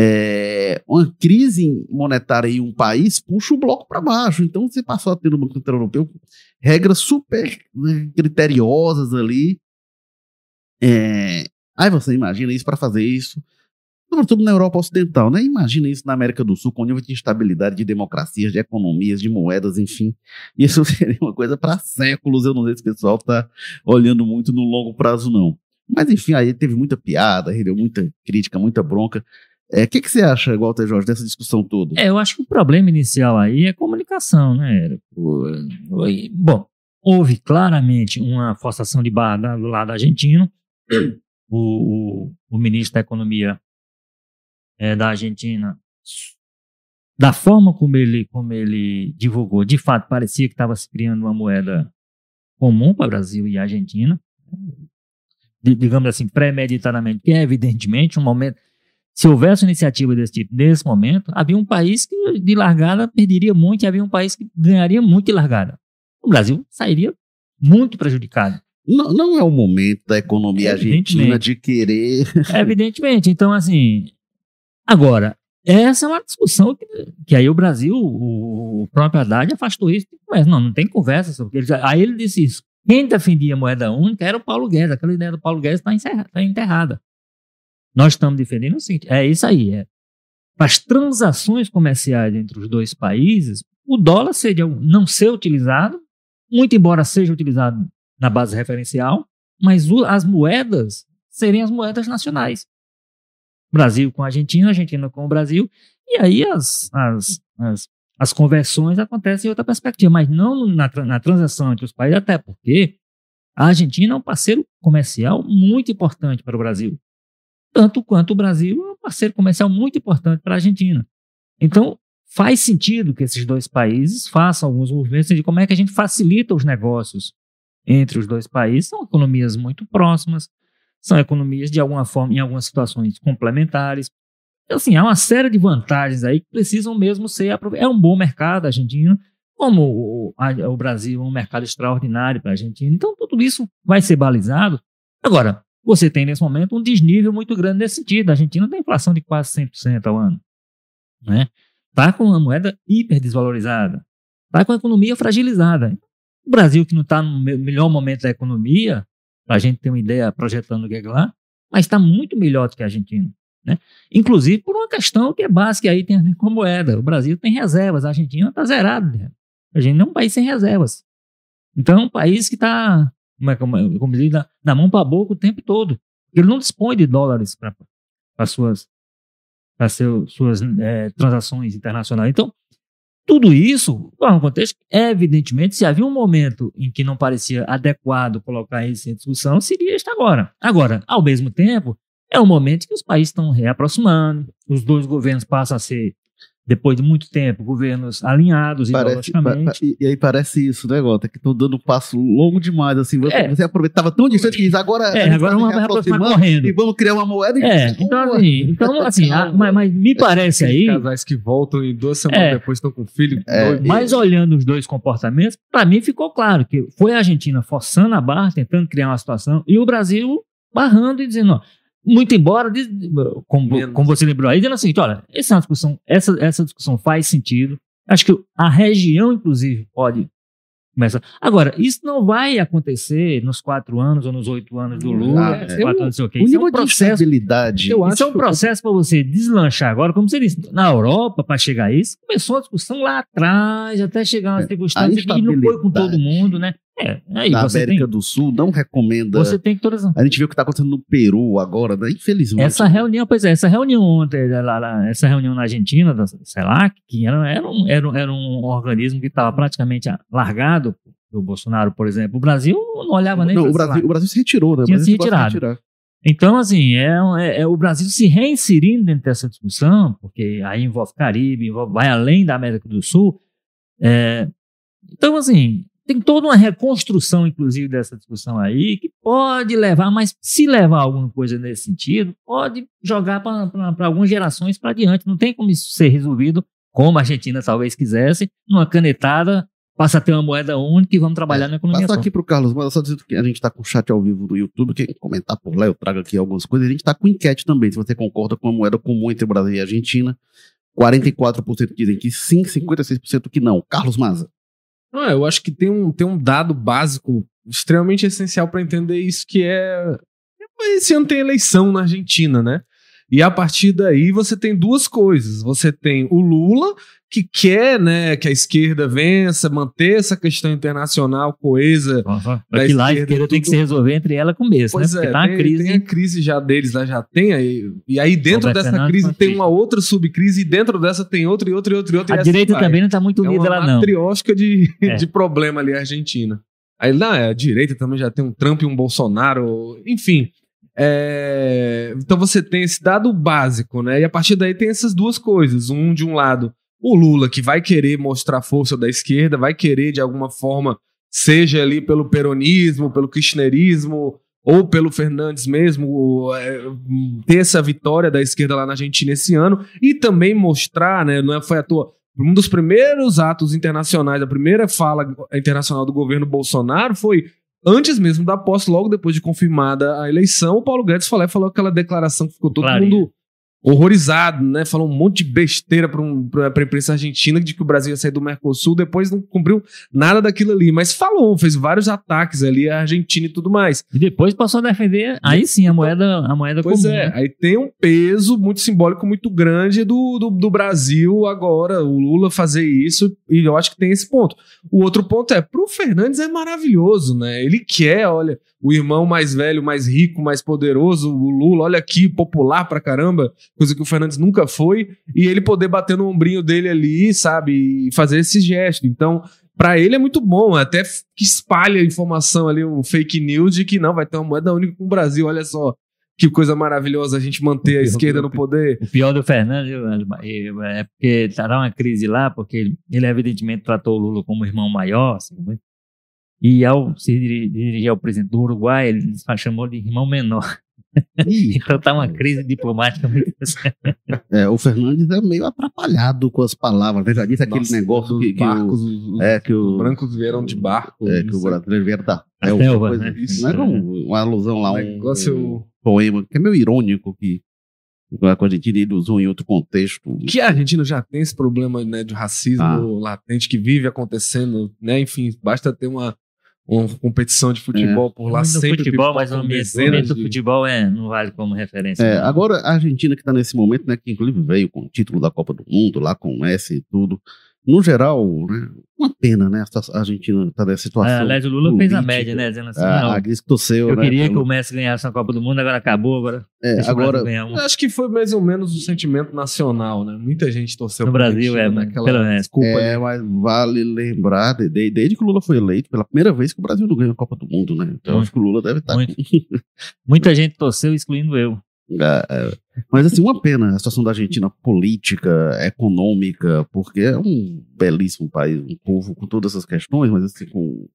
É, uma crise monetária em um país puxa o bloco para baixo. Então você passou a ter no Banco Central Europeu regras super né, criteriosas ali. É, aí você imagina isso para fazer isso, sobretudo na Europa Ocidental, né? Imagina isso na América do Sul, com nível de instabilidade de democracias, de economias, de moedas, enfim. Isso seria uma coisa para séculos. Eu não sei se o pessoal está olhando muito no longo prazo, não. Mas enfim, aí teve muita piada, deu muita crítica, muita bronca. O é, que, que você acha, Walter Jorge, dessa discussão toda? É, eu acho que o problema inicial aí é comunicação, né? Bom, houve claramente uma forçação de barra do lado argentino. O, o, o ministro da Economia é, da Argentina, da forma como ele, como ele divulgou, de fato parecia que estava se criando uma moeda comum para Brasil e Argentina, digamos assim, premeditadamente, que é evidentemente um momento se houvesse iniciativa desse tipo nesse momento, havia um país que de largada perderia muito e havia um país que ganharia muito de largada. O Brasil sairia muito prejudicado. Não, não é o momento da economia argentina de querer. Evidentemente. Então, assim. Agora, essa é uma discussão que, que aí o Brasil, o, o próprio Haddad afastou isso. Mas não, não tem conversa sobre isso. Aí ele disse isso. Quem defendia a moeda única era o Paulo Guedes. Aquela ideia do Paulo Guedes está tá enterrada. Nós estamos defendendo o seguinte: é isso aí. É. Para as transações comerciais entre os dois países, o dólar seria não ser utilizado, muito embora seja utilizado na base referencial, mas o, as moedas seriam as moedas nacionais. Brasil com a Argentina, Argentina com o Brasil, e aí as, as, as, as conversões acontecem em outra perspectiva, mas não na, na transação entre os países, até porque a Argentina é um parceiro comercial muito importante para o Brasil tanto quanto o Brasil é um parceiro comercial muito importante para a Argentina. Então, faz sentido que esses dois países façam alguns movimentos de como é que a gente facilita os negócios entre os dois países. São economias muito próximas, são economias de alguma forma, em algumas situações complementares. Então, assim, há uma série de vantagens aí que precisam mesmo ser aproveitadas. É um bom mercado a Argentina, como o, a, o Brasil é um mercado extraordinário para a Argentina. Então, tudo isso vai ser balizado. Agora, você tem nesse momento um desnível muito grande nesse sentido. A Argentina tem inflação de quase 100% ao ano. Né? Tá com uma moeda hiper desvalorizada. Tá com a economia fragilizada. O Brasil, que não está no melhor momento da economia, para a gente ter uma ideia projetando o que é lá, mas está muito melhor do que a Argentina. Né? Inclusive por uma questão que é básica aí tem a ver com a moeda. O Brasil tem reservas, a Argentina está zerada. Né? A gente não é um país sem reservas. Então é um país que está, como, é, como, como diz, da, da mão para a boca o tempo todo. Ele não dispõe de dólares para suas, pra seu, suas é, transações internacionais. Então, tudo isso, no contexto, evidentemente, se havia um momento em que não parecia adequado colocar isso em discussão, seria este agora. Agora, ao mesmo tempo, é um momento que os países estão reaproximando, os dois governos passam a ser depois de muito tempo, governos alinhados parece, ideologicamente. e, aí parece isso, né, Gota? Que estão dando um passo longo demais, assim. Você, é. você aproveitava tão distante que diz, agora, é, agora vamos aproximar correndo. E vamos criar uma moeda. E é, então, assim, então, assim a, mas, mas, me parece aí... casais que voltam e duas semanas é, depois estão com filho. É, mas olhando os dois comportamentos, para mim ficou claro que foi a Argentina forçando a barra, tentando criar uma situação, e o Brasil barrando e dizendo, ó, muito embora, como, como você lembrou aí, dizendo assim, olha, essa, é discussão, essa, essa discussão faz sentido. Acho que a região, inclusive, pode começar. Agora, isso não vai acontecer nos quatro anos ou nos oito anos do Lula. Ah, é, quatro anos, okay. O nível é um processo. Eu isso é um processo para você deslanchar agora, como você disse, na Europa, para chegar a isso, começou a discussão lá atrás, até chegar uma é, circunstância que não foi com todo mundo, né? É, aí Na América tem, do Sul não recomenda. Você tem que todas. A gente viu o que está acontecendo no Peru agora, né? Infelizmente. Essa reunião, pois é, essa reunião ontem, lá, lá, essa reunião na Argentina, da CELAC, que era, era, um, era, era um organismo que estava praticamente largado do Bolsonaro, por exemplo. O Brasil não olhava nem não, o Brasil, o Brasil se retirou, né? Tinha se retirado. Então, assim, é, é, é, o Brasil se reinserindo dentro dessa discussão, porque aí envolve Caribe, envolve, vai além da América do Sul. É, então, assim, tem toda uma reconstrução, inclusive, dessa discussão aí, que pode levar, mas se levar alguma coisa nesse sentido, pode jogar para algumas gerações para diante. Não tem como isso ser resolvido, como a Argentina talvez quisesse, numa canetada, passa a ter uma moeda única e vamos trabalhar é, na economia. Passa aqui para o Carlos, mas só dizendo que a gente está com o chat ao vivo do YouTube, quem comentar por lá, eu trago aqui algumas coisas. A gente está com enquete também, se você concorda com a moeda comum entre Brasil e Argentina. 44% dizem que sim, 56% que não. Carlos Maza. Não, eu acho que tem um, tem um dado básico extremamente essencial para entender isso, que é. Esse ano tem eleição na Argentina, né? E a partir daí você tem duas coisas. Você tem o Lula, que quer né, que a esquerda vença, manter essa questão internacional coesa. Uhum. Da que lá a esquerda tudo... tem que se resolver entre ela com o mesmo, pois né? Porque é, tá tem, crise. tem a crise já deles, lá já tem aí. E aí dentro dessa Fernando crise tem uma outra subcrise, e dentro dessa tem outra e outra e outra e outra. A direita assim também não está muito unida é lá, não. É uma trióstica de, é. de problema ali, a Argentina. Aí lá, a direita também já tem um Trump e um Bolsonaro, enfim. É... Então você tem esse dado básico, né? E a partir daí tem essas duas coisas. Um, de um lado, o Lula, que vai querer mostrar força da esquerda, vai querer, de alguma forma, seja ali pelo peronismo, pelo kirchnerismo, ou pelo Fernandes mesmo, é, ter essa vitória da esquerda lá na Argentina esse ano, e também mostrar, né? Não é, foi à toa. Um dos primeiros atos internacionais, a primeira fala internacional do governo Bolsonaro foi antes mesmo da posse, logo depois de confirmada a eleição, o Paulo Guedes falou, falou aquela declaração que ficou todo claro. mundo horrorizado, né? Falou um monte de besteira para um, a imprensa argentina de que o Brasil ia sair do Mercosul, depois não cumpriu nada daquilo ali, mas falou, fez vários ataques ali à Argentina e tudo mais. E depois passou a defender, aí sim, a moeda, a moeda pois comum. é, né? aí tem um peso muito simbólico, muito grande do, do, do, Brasil agora, o Lula fazer isso, e eu acho que tem esse ponto. O outro ponto é, pro Fernandes é maravilhoso, né? Ele quer, olha, o irmão mais velho, mais rico, mais poderoso, o Lula, olha aqui, popular pra caramba, coisa que o Fernandes nunca foi, e ele poder bater no ombrinho dele ali, sabe, e fazer esse gesto. Então, para ele é muito bom, até que espalha a informação ali, o fake news de que não, vai ter uma moeda única com o Brasil, olha só. Que coisa maravilhosa a gente manter a esquerda no poder. O pior do Fernandes é porque estará uma crise lá, porque ele evidentemente tratou o Lula como irmão maior, assim, e ao se dirigir ao presidente do Uruguai, ele chamou de irmão menor. Ih, Então tá uma crise diplomática muito é, o Fernandes é meio atrapalhado com as palavras. né? Já disse aquele Nossa, negócio que, que o- barcos, os, é, que os o, brancos vieram de barco. é, que o sei. brasileiro vieram da selva, selva, coisa- né? Isso não é um- uma alusão lá, Um negócio- um poema que é meio irônico que com a Argentina ele usou em outro contexto. Que a Argentina já tem esse problema né, de racismo Ah. latente que vive acontecendo, né? Enfim, basta ter uma, uma competição de futebol por lá sempre. futebol, mas o dezenas do futebol é, não vale como referência. É, agora a Argentina que está nesse momento, né, que inclusive veio com o título da Copa do Mundo, lá com o Messi e tudo. No geral, né, uma pena, né, a Argentina está nessa situação. Ah, aliás, o Lula fez a política. média, né? Dizendo assim, Ah, não, a Gris torceu, eu né, queria que pelo- o Messi ganhasse a Copa do Mundo, agora acabou, agora é, agora, um. Acho que foi mais ou menos o sentimento nacional, né? Muita gente torceu No Brasil, Argentina, é, naquela pelo menos. desculpa É, ali. mas vale lembrar, de- de- desde que o Lula foi eleito, pela primeira vez que o Brasil não ganhou a Copa do Mundo, né? Então Muito. acho que o Lula deve estar. Muito. Muita gente torceu, excluindo eu. É, é. Mas assim, uma pena a situação da Argentina política, econômica, porque é um belíssimo país, um povo com todas essas questões, mas assim, com.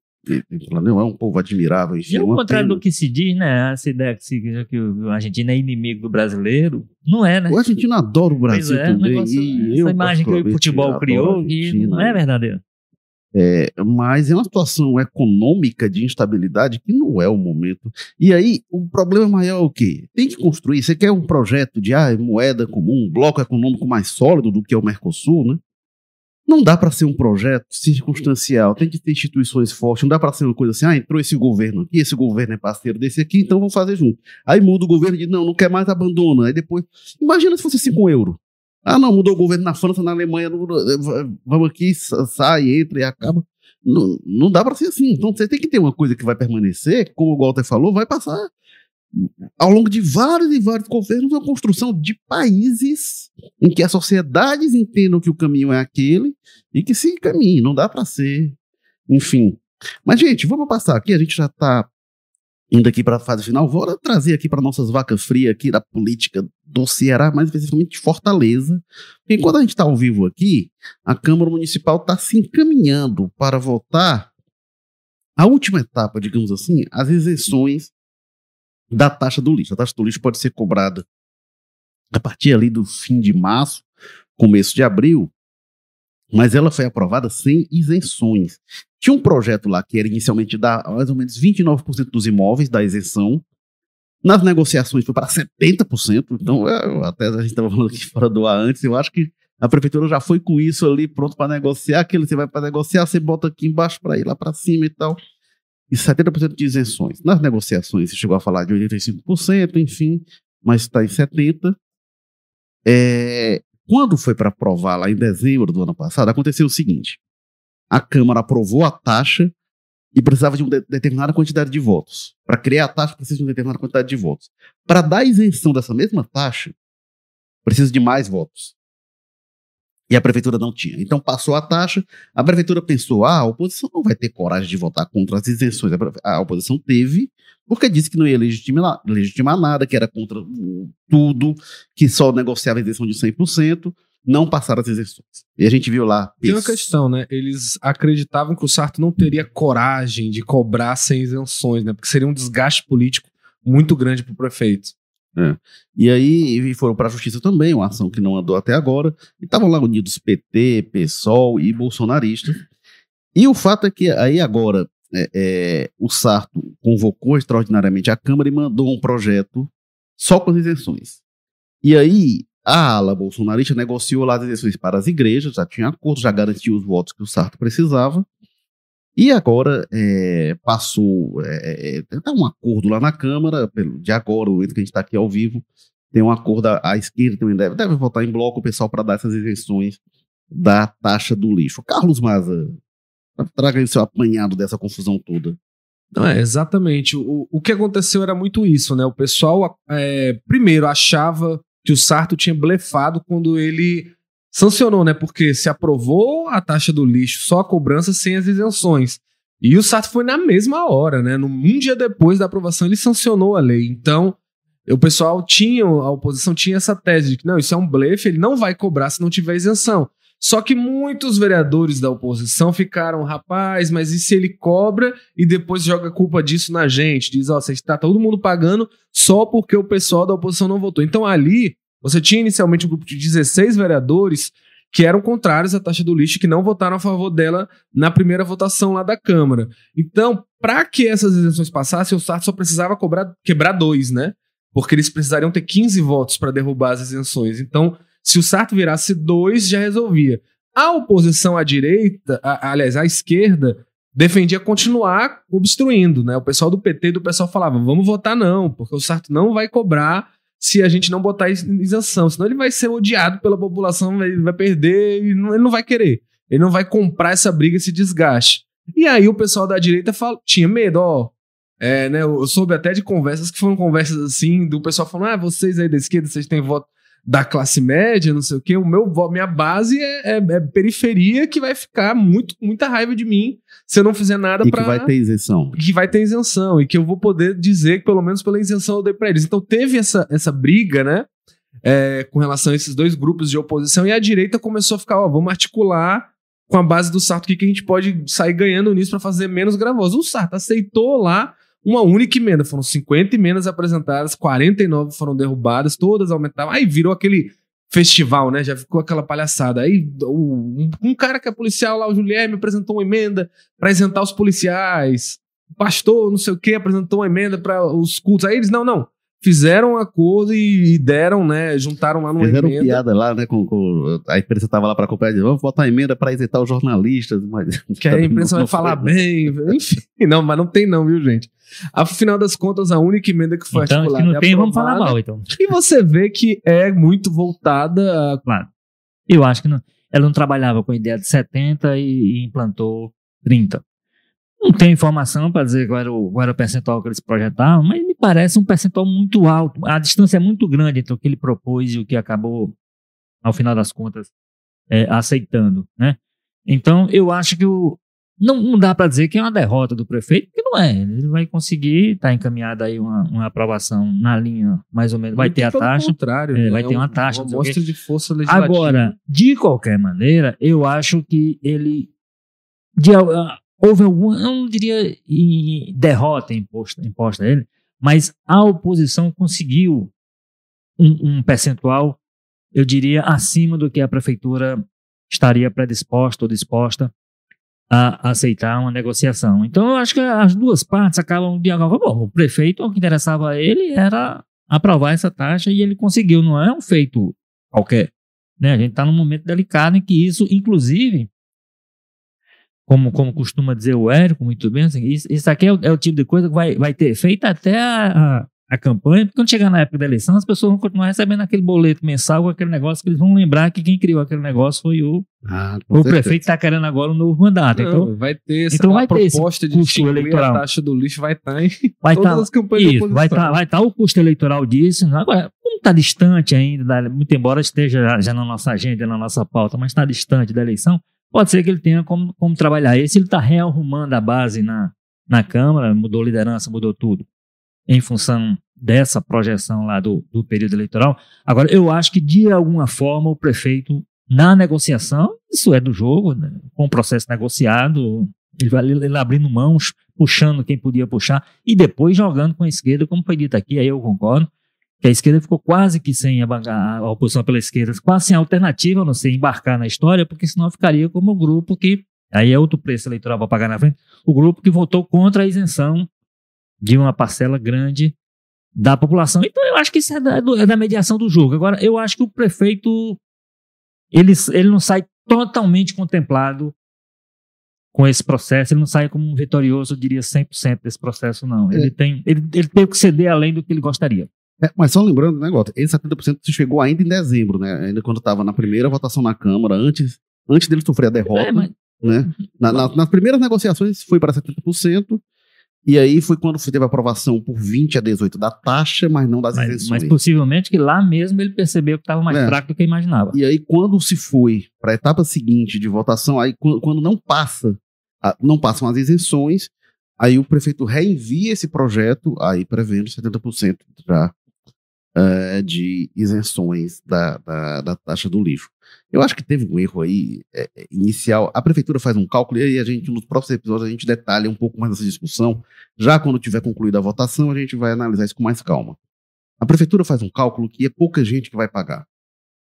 Não é um povo admirável, enfim. E ao uma contrário pena. do que se diz, né? Essa ideia que, se, que o Argentina é inimigo do brasileiro, não é, né? O argentino adora o Brasil é, também. e essa eu, imagem que o futebol criou, que não é verdadeiro. É, mas é uma situação econômica de instabilidade que não é o momento. E aí, o problema maior é o quê? Tem que construir. Você quer um projeto de ah, moeda comum, um bloco econômico mais sólido do que é o Mercosul, né? Não dá para ser um projeto circunstancial, tem que ter instituições fortes, não dá para ser uma coisa assim, ah, entrou esse governo aqui, esse governo é parceiro desse aqui, então vamos fazer junto. Aí muda o governo e diz, não, não quer mais, abandona. Aí depois, imagina se fosse assim com o euro. Ah, não, mudou o governo na França, na Alemanha, não- vamos aqui, sa- sai, entra e acaba. Não, não dá para ser assim. Então você tem que ter uma coisa que vai permanecer, como o Walter falou, vai passar ao longo de vários e vários governos uma construção de países em que as sociedades entendam que o caminho é aquele e que se caminhe. Não dá para ser, enfim. Mas gente, vamos passar aqui. A gente já está indo aqui para a fase final. Vou trazer aqui para nossas vacas frias aqui da política do Ceará, mais especificamente de Fortaleza. Porque enquanto a gente está ao vivo aqui, a Câmara Municipal está se encaminhando para votar a última etapa, digamos assim, as isenções da taxa do lixo. A taxa do lixo pode ser cobrada a partir ali do fim de março, começo de abril, mas ela foi aprovada sem isenções. Tinha um projeto lá que era inicialmente dar mais ou menos 29% dos imóveis da isenção. Nas negociações foi para 70%. Então, eu- até a gente estava falando aqui fora do ar antes, eu acho que a prefeitura já foi com isso ali pronto para negociar. Aquele você vai para negociar, você bota aqui embaixo para ir lá para cima e tal. E 70% de isenções. Nas negociações você chegou a falar de 85%, enfim, mas está em 70%. É, quando foi para aprovar lá em dezembro do ano passado, aconteceu o seguinte: a Câmara aprovou a taxa e precisava de uma de- determinada quantidade de votos. Para criar a taxa, precisa de uma determinada quantidade de votos. Para dar isenção dessa mesma taxa, precisa de mais votos. E a prefeitura não tinha. Então passou a taxa, a prefeitura pensou: ah, a oposição não vai ter coragem de votar contra as isenções. A oposição teve, porque disse que não ia legitimar, legitimar nada, que era contra tudo, que só negociava a isenção de 100%, não passaram as isenções. E a gente viu lá. Tem uma isso. questão, né? Eles acreditavam que o Sarto não teria coragem de cobrar sem isenções, né? Porque seria um desgaste político muito grande para o prefeito. E aí foram para a justiça também, uma ação que não andou até agora. E estavam lá unidos PT, PSOL e bolsonaristas. E o fato é que aí agora é, é, o Sarto convocou extraordinariamente a Câmara e mandou um projeto só com as isenções. E aí a ala bolsonarista negociou lá as isenções para as igrejas, já tinha acordo, já garantiu os votos que o Sarto precisava. E agora é, passou, é, é, tá um acordo lá na Câmara, de agora, o momento que a gente está aqui ao vivo, tem um acordo, à- à esquerda também deve, deve votar em bloco o pessoal para dar essas isenções da taxa do lixo. Carlos Maza, traga aí o seu apanhado dessa confusão toda. Não é, exatamente. O, o que aconteceu era muito isso, né? O pessoal, é, primeiro, achava que o Sarto tinha blefado quando ele sancionou, né? Porque se aprovou a taxa do lixo, só a cobrança sem as isenções. E o Sarto foi na mesma hora, né? Um dia depois da aprovação, ele sancionou a lei. Então, o pessoal tinha, a oposição tinha essa tese de que não, isso é um blefe, ele não vai cobrar se não tiver isenção. Só que muitos vereadores da oposição ficaram, rapaz, mas e se ele cobra e depois joga a culpa disso na gente? Diz, ó, você está todo mundo pagando só porque o pessoal da oposição não votou. Então ali, você tinha inicialmente um grupo de 16 vereadores que eram contrários à taxa do lixo, que não votaram a favor dela na primeira votação lá da Câmara. Então, para que essas isenções passassem, o Sarto só precisava cobrar, quebrar dois, né? Porque eles precisariam ter 15 votos para derrubar as isenções. Então, se o Sarto virasse dois, já resolvia. A oposição à direita, a, aliás, à esquerda, defendia continuar obstruindo, né? O pessoal do PT e do pessoal falava, vamos votar não, porque o Sarto não vai cobrar se a gente não botar isenção, senão ele vai ser odiado pela população, ele vai perder, ele não, vai querer. Ele não vai comprar essa briga, esse desgaste. E aí o pessoal da direita fala, tinha medo, ó. É, né, eu soube até de conversas que foram conversas assim, do pessoal falando, ah, vocês aí da esquerda, vocês têm voto da classe média, não sei o quê, o meu, minha base é, é, é, periferia que vai ficar muito, muita raiva de mim se eu não fizer nada para que vai ter isenção. Que vai ter isenção e que eu vou poder dizer que pelo menos pela isenção eu dei para eles. Então teve essa, essa briga, né? É, com relação a esses dois grupos de oposição e a direita começou a ficar, ó, vamos articular com a base do Sarto o que, que a gente pode sair ganhando nisso para fazer menos gravoso. O Sarto aceitou lá uma única emenda. Foram 50 emendas apresentadas, 49 foram derrubadas, todas aumentavam. Aí virou aquele festival, né? Já ficou aquela palhaçada. Aí um, um cara que é policial lá, o Guilherme, apresentou uma emenda para isentar os policiais. O pastor, não sei o que, apresentou uma emenda para os cultos. Aí eles, não, não fizeram um acordo e, deram, né? Juntaram lá numa fizeram emenda. piada lá, né? Com, com a imprensa estava lá para comprar, vamos botar emenda para isentar os jornalistas, mas que a imprensa vai falar bem, enfim, não, mas não tem não, viu, gente? Afinal das contas, a única emenda que foi então, articulada. Que não tem, vamos falar mal, então. E você vê que é muito voltada. A... Claro. Eu acho que não, ela não trabalhava com a ideia de 70 e, e implantou 30. Não tenho informação para dizer qual era, o, qual era o percentual que eles projetavam, mas me parece um percentual muito alto. A distância é muito grande entre o que ele propôs e o que acabou, ao final das contas, é, aceitando. Né? Então, eu acho que o, não, não dá para dizer que é uma derrota do prefeito, porque não é. Ele vai conseguir, está encaminhada aí uma, uma, aprovação na linha, mais ou menos. Vai ter a taxa. contrário, é, vai é ter uma taxa. Uma mostra de força legislativa. Agora, de qualquer maneira, eu acho que ele. De, houve alguma, eu não diria derrota imposta, imposta a ele, mas a oposição conseguiu um, um, percentual, eu diria, acima do que a prefeitura estaria predisposta ou disposta a aceitar uma negociação. Então, eu acho que as duas partes acabam de agora. Bom, o prefeito, o que interessava a ele era aprovar essa taxa e ele conseguiu, não é um feito qualquer. Né? A gente está num momento delicado em que isso, inclusive, como, como costuma dizer o Érico, muito bem, assim, isso, isso aqui é o, é o, tipo de coisa que vai, vai ter efeito até a, a, a, campanha, porque quando chegar na época da eleição, as pessoas vão continuar recebendo aquele boleto mensal com aquele negócio que eles vão lembrar que quem criou aquele negócio foi o, ah, o prefeito está querendo agora um novo mandato. Não, então, vai ter essa então vai ter proposta de custo eleitoral. a taxa do lixo vai estar tá em vai todas tá, as campanhas isso, vai estar tá, vai tá o custo eleitoral disso. Agora, como está distante ainda, muito embora esteja já na nossa agenda, na nossa pauta, mas está distante da eleição, Pode ser que ele tenha como, como trabalhar esse. Ele está rearrumando a base na, na Câmara, mudou liderança, mudou tudo, em função dessa projeção lá do, do período eleitoral. Agora, eu acho que de alguma forma o prefeito, na negociação, isso é do jogo, né, com o processo negociado, ele vai ele abrindo mãos, puxando quem podia puxar, e depois jogando com a esquerda, como foi dito aqui, aí eu concordo que a esquerda ficou quase que sem a, a, a oposição pela esquerda, quase sem alternativa, a não ser embarcar na história, porque senão ficaria como o grupo que, aí é outro preço eleitoral para pagar na frente, o grupo que votou contra a isenção de uma parcela grande da população. Então eu acho que isso é da, é da mediação do jogo. Agora, eu acho que o prefeito, ele, ele não sai totalmente contemplado com esse processo, ele não sai como um vitorioso, eu diria 100% desse processo, não. Ele, é. tem, ele, ele teve que ceder além do que ele gostaria. É, mas só lembrando, né, Gota, esse 70% chegou ainda em dezembro, né? Ainda quando estava na primeira votação na Câmara, antes, antes dele sofrer a derrota. É, mas... né? Na, na, nas primeiras negociações foi para 70%, e aí foi quando teve a aprovação por 20 a 18 da taxa, mas não das mas, isenções. Mas possivelmente que lá mesmo ele percebeu que estava mais é. fraco do que imaginava. E aí quando se foi para a etapa seguinte de votação, aí quando, quando não passa, não passam as isenções, aí o prefeito reenvia esse projeto, aí prevendo 70% já uh, de isenções da, da, da, taxa do lixo. Eu acho que teve um erro aí é, inicial. A prefeitura faz um cálculo e aí a gente, nos próximos episódios, a gente detalha um pouco mais essa discussão. Já quando tiver concluída a votação, a gente vai analisar isso com mais calma. A prefeitura faz um cálculo que é pouca gente que vai pagar.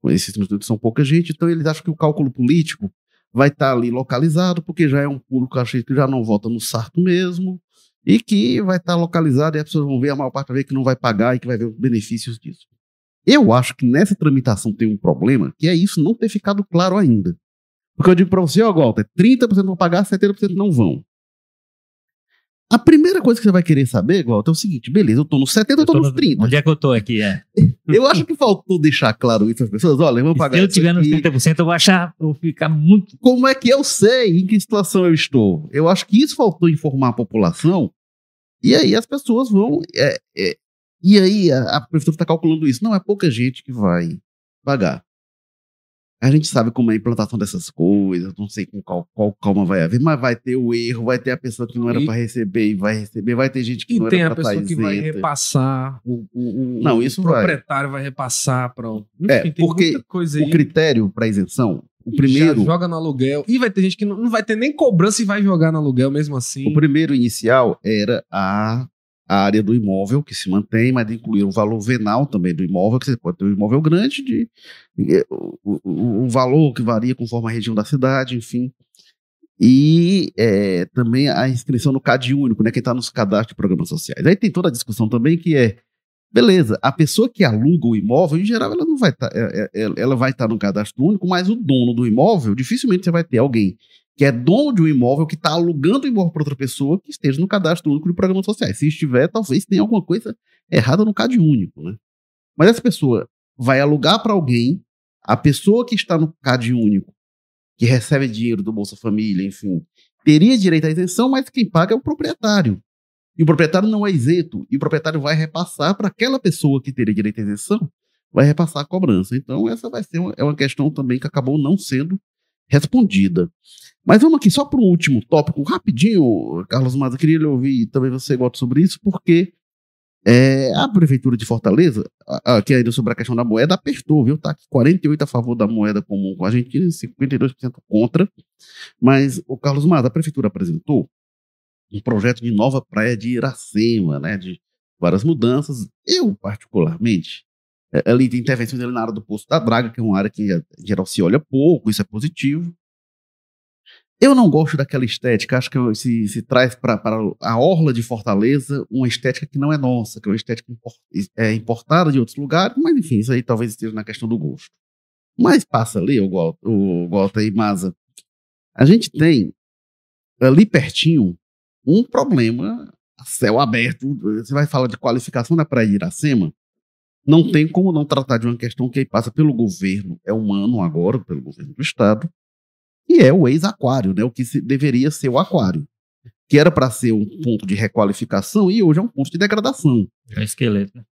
Esses institutos são pouca gente, então eles acham que o cálculo político vai estar ali localizado, porque já é um público que já não vota no Sarto mesmo, e que vai estar localizado e as pessoas vão ver, a maior parte vai ver que não vai pagar e que vai ver os benefícios disso. Eu acho que nessa tramitação tem um problema, que é isso não ter ficado claro ainda. Porque eu digo para você, ó, Walter, 30% vão pagar, 70% não vão. A primeira coisa que você vai querer saber, Walter, é o seguinte: beleza, eu tô nos 70, eu tô, eu tô nos 30. Onde é que eu tô aqui? É. eu acho que faltou deixar claro isso às pessoas. Olha, vamos pagar. Se eu tiver nos 30%, eu vou achar, eu vou ficar muito. Como é que eu sei em que situação eu estou? Eu acho que isso faltou informar a população. E aí as pessoas vão. É, é, e aí a, a prefeitura está calculando isso. Não é pouca gente que vai pagar. A gente sabe como é a implantação dessas coisas, não sei com qual, qual calma vai haver, mas vai ter o erro, vai ter a pessoa que não era para receber e vai receber, vai ter gente que e não tem era a pessoa que vai repassar, o, o, o não, isso o proprietário vai, vai repassar para É, porque o critério para isenção, o primeiro. Já joga no aluguel. E vai ter gente que não, não vai ter nem cobrança e vai jogar no aluguel mesmo assim. O primeiro inicial era a a área do imóvel que se mantém, mas incluir o valor venal também do imóvel, que você pode ter um imóvel grande, de, o, o, o valor que varia conforme a região da cidade, enfim. E é, também a inscrição no CAD único, né, quem está nos cadastros de programas sociais. Aí tem toda a discussão também que é, beleza, a pessoa que aluga o imóvel, em geral, ela não vai estar, tá, é, é, ela vai estar tá no cadastro único, mas o dono do imóvel, dificilmente você vai ter alguém que é dono de um imóvel, que está alugando o imóvel para outra pessoa, que esteja no cadastro único de programas sociais. Se estiver, talvez tenha alguma coisa errada no CAD único, né? Mas essa pessoa vai alugar para alguém, a pessoa que está no CAD único, que recebe dinheiro do Bolsa Família, enfim, teria direito à isenção, mas quem paga é o proprietário. E o proprietário não é isento, e o proprietário vai repassar para aquela pessoa que teria direito à isenção, vai repassar a cobrança. Então, essa vai ser uma, é uma questão também que acabou não sendo respondida. Mas vamos aqui só para um último tópico, rapidinho, Carlos Maza, queria ouvir também você gosta sobre isso, porque é, a Prefeitura de Fortaleza, que ainda sobre a questão da moeda, apertou, viu? Tá 48 a favor da moeda comum com a Argentina e 52% contra. Mas o Carlos Maza, a Prefeitura apresentou um projeto de nova praia de Iracema, né? De várias mudanças. Eu, particularmente, é, ali tem intervenções na área do Poço da Draga, que é uma área que em geral se olha pouco, isso é positivo. Eu não gosto daquela estética, acho que se, se traz para a orla de Fortaleza uma estética que não é nossa, que é uma estética import, é, importada de outros lugares, mas enfim, isso aí talvez esteja na questão do gosto. Mas passa ali, o Walter e Maza, a gente tem ali pertinho um problema a céu aberto. Você vai falar de qualificação da Praia de Iracema, não tem como não tratar de uma questão que passa pelo governo, é humano agora, pelo governo do Estado, e é o ex-aquário, né, o que se, deveria ser o aquário, que era para ser um ponto de requalificação e hoje é um ponto de degradação. É um esqueleto. Né?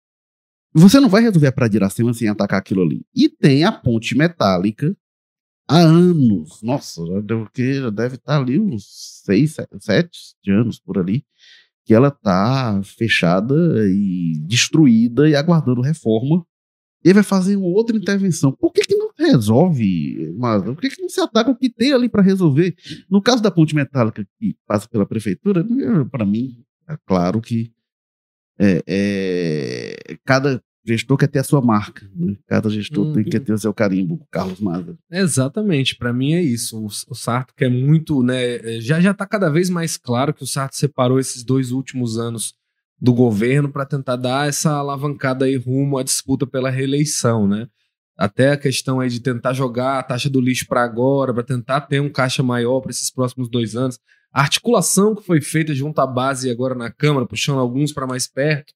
Você não vai resolver a Praia de Iracema sem atacar aquilo ali. E tem a ponte metálica há anos, nossa, já deve, já deve estar ali uns seis, sete anos por ali, que ela está fechada e destruída e aguardando reforma. E ele vai fazer uma outra intervenção. Por que, que não resolve, mas Por que, que não se ataca o que tem ali para resolver? No caso da ponte metálica que passa pela prefeitura, para mim, é claro que é, é, cada gestor quer ter a sua marca. Né? Cada gestor uhum. tem que ter o seu carimbo, Carlos Maza. Exatamente, para mim é isso. O, o Sarto quer muito, né? É, já já está cada vez mais claro que o Sarto separou esses dois últimos anos do governo para tentar dar essa alavancada aí rumo à disputa pela reeleição, né? Até a questão aí de tentar jogar a taxa do lixo para agora, para tentar ter um caixa maior para esses próximos dois anos. A articulação que foi feita junto à base agora na Câmara, puxando alguns para mais perto,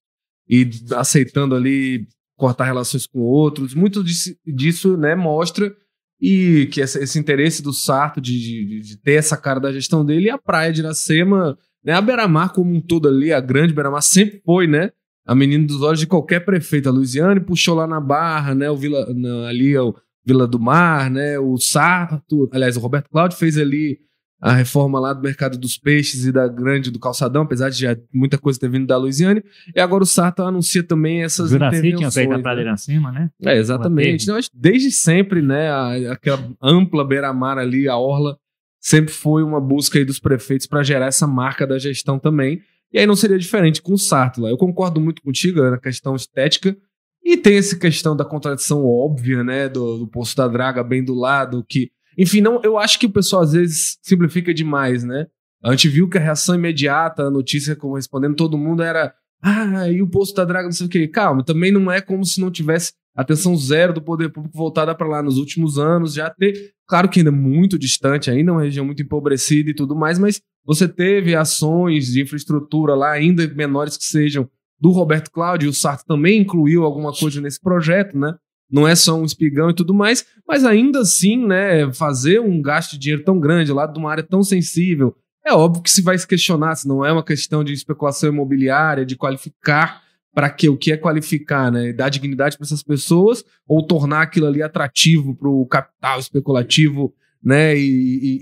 e aceitando ali cortar relações com outros. Muito disso, né, mostra e que esse, esse interesse do Sarto de, de, de, ter essa cara da gestão dele e a praia de Iracema, né, a Beira-Mar como um todo ali, a grande Beira-Mar sempre foi, né, a menina dos olhos de qualquer prefeito. A Luiziane puxou lá na Barra, né, o Vila, na, ali o Vila do Mar, né, o Sarto, aliás, o Roberto Cláudio fez ali a reforma lá do mercado dos peixes e da grande do calçadão, apesar de já muita coisa ter vindo da Luiziane. E agora o Sarto anuncia também essas Juraci tinha intervenções. feito a né? pradeira acima, né? É, exatamente. Que desde sempre, né, a- aquela ampla beira-mar ali, a orla, sempre foi uma busca aí dos prefeitos para gerar essa marca da gestão também. E aí não seria diferente com o Sártula. Eu concordo muito contigo na questão estética. E tem essa questão da contradição óbvia, né, do, do Poço da Draga bem do lado, que... Enfim, não, eu acho que o pessoal às vezes simplifica demais, né? A gente viu que a reação imediata, a notícia correspondendo todo mundo era ah, e o Poço da Draga, não sei o quê. Calma, também não é como se não tivesse atenção zero do poder público voltada para lá nos últimos anos, já ter, claro que ainda muito distante, ainda uma região muito empobrecida e tudo mais, mas você teve ações de infraestrutura lá, ainda menores que sejam, do Roberto Cláudio, o Sarto também incluiu alguma coisa nesse projeto, né? Não é só um espigão e tudo mais, mas ainda assim, né, fazer um gasto de dinheiro tão grande lá de uma área tão sensível, é óbvio que se vai se questionar se não é uma questão de especulação imobiliária, de qualificar para que o que é qualificar, né? Dar dignidade para essas pessoas ou tornar aquilo ali atrativo para o capital especulativo, né? E,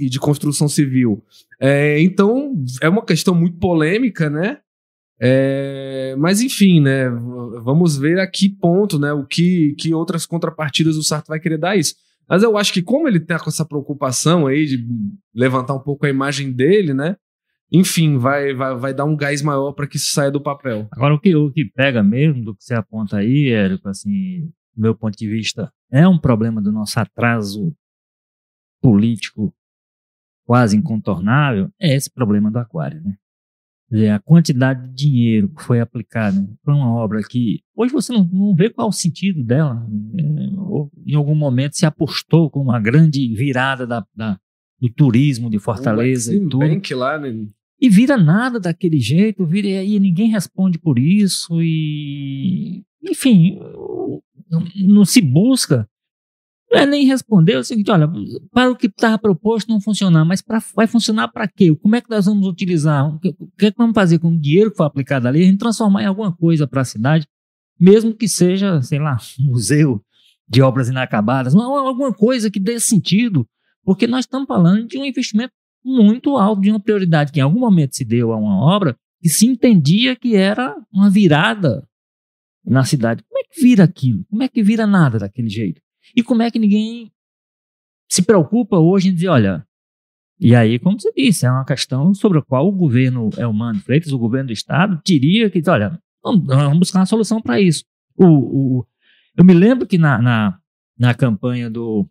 e- e de construção civil. É, então é uma questão muito polêmica, né? É, mas enfim, né? Vamos ver a que ponto, né? O que, que outras contrapartidas o Sarto vai querer dar a isso. Mas eu acho que como ele tá com essa preocupação aí de levantar um pouco a imagem dele, né? Enfim, vai, vai, vai dar um gás maior para que isso saia do papel. Agora, o que, o que pega mesmo do que você aponta aí, Érico, assim, do meu ponto de vista, é um problema do nosso atraso político quase incontornável, é esse problema do aquário, né? Dizer, a quantidade de dinheiro que foi aplicado para uma obra que hoje você não, não vê qual o sentido dela. É, ou em algum momento se apostou com uma grande virada da, da- do turismo de Fortaleza e tudo. Bank lá, né? E vira nada daquele jeito, vira, e ninguém responde por isso, e. Enfim, não- se busca. Não é nem responder, é o seguinte: olha, para o que estava proposto não funcionar, mas pra, vai funcionar para quê? Como é que nós vamos utilizar? O que, o que é que vamos fazer com o dinheiro que foi aplicado ali? A gente transformar em alguma coisa para a cidade, mesmo que seja, sei lá, museu de obras inacabadas, uma- alguma coisa que dê sentido, porque nós estamos falando de um investimento muito alto, de uma prioridade que em algum momento se deu a uma obra que se entendia que era uma virada na cidade. Como é que vira aquilo? Como é que vira nada daquele jeito? E como é que ninguém se preocupa hoje em dizer, olha, e aí, como você disse, é uma questão sobre a qual o governo Elmano Freitas, o governo do Estado, teria que olha, vamos, vamos buscar uma solução para isso. O, o- eu me lembro que na, na, na campanha do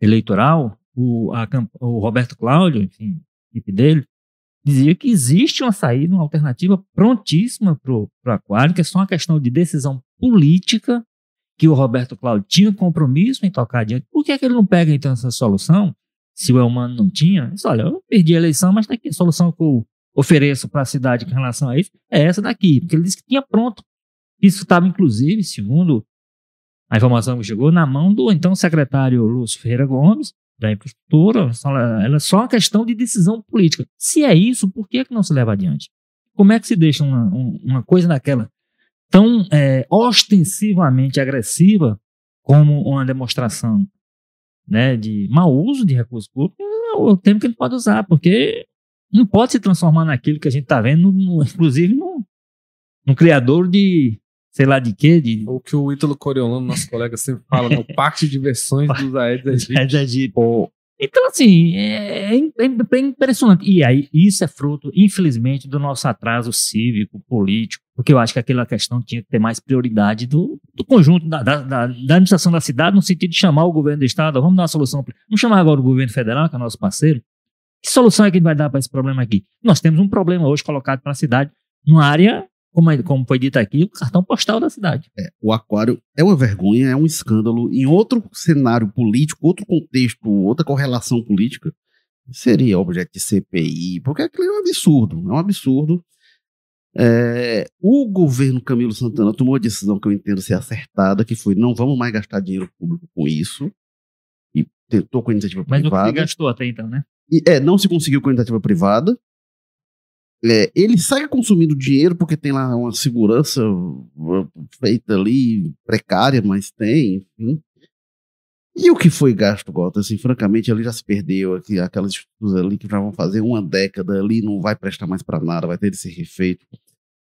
eleitoral, o, a o Roberto Cláudio, enfim, equipe dele, dizia que existe uma saída, uma alternativa prontíssima para o aquário, que é só uma questão de decisão política, que o Roberto Cláudio tinha compromisso em tocar adiante. Por que, é que ele não pega então essa solução, se o Elmano não tinha? Diz, olha, eu perdi a eleição, mas daqui a solução que eu ofereço para a cidade com relação a isso é essa daqui, porque ele disse que tinha pronto. Isso estava, inclusive, segundo a informação que chegou, na mão do então secretário Lúcio Ferreira Gomes, da infraestrutura, ela é só uma questão de decisão política. Se é isso, por que, que não se leva adiante? Como é que se deixa uma, um- uma coisa daquela tão é, ostensivamente agressiva como uma demonstração né, de mau uso de recursos públicos? É o termo que gente pode usar, porque não pode se transformar naquilo que a gente está vendo, no- inclusive num criador de sei lá de quê, de O que o Ítalo Coriolano, nosso colega, sempre fala, né? O parque de diversões dos Aedes aegypti. É. Então, assim, é, é im- é impressionante. E aí, isso é fruto, infelizmente, do nosso atraso cívico, político, porque eu acho que aquela questão tinha que ter mais prioridade do, do conjunto da, da, da- administração da cidade, no sentido de chamar o governo do estado, vamos dar uma solução. Vamos chamar agora o governo federal, que é nosso parceiro. Que solução é que ele vai dar para esse problema aqui? Nós temos um problema hoje colocado para a cidade, numa área, como, como foi dito aqui, o cartão postal da cidade. É, o aquário é uma vergonha, é um escândalo. Em outro cenário político, outro contexto, outra correlação política, seria objeto de CPI, porque aquilo é um absurdo, é um absurdo. É, o governo Camilo Santana tomou a decisão que eu entendo ser acertada, que foi não vamos mais gastar dinheiro público com isso, e tentou com a iniciativa Mas o que privada. se gastou até então, né? E, é, não se conseguiu com a iniciativa privada. É, ele segue consumindo dinheiro porque tem lá uma segurança uh, feita ali, precária, mas tem, enfim. E o que foi gasto, Gota? Assim, francamente, ali já se perdeu. Aqui, aquelas estruturas ali que já vão fazer uma década ali, não vai prestar mais para nada, vai ter de ser refeito.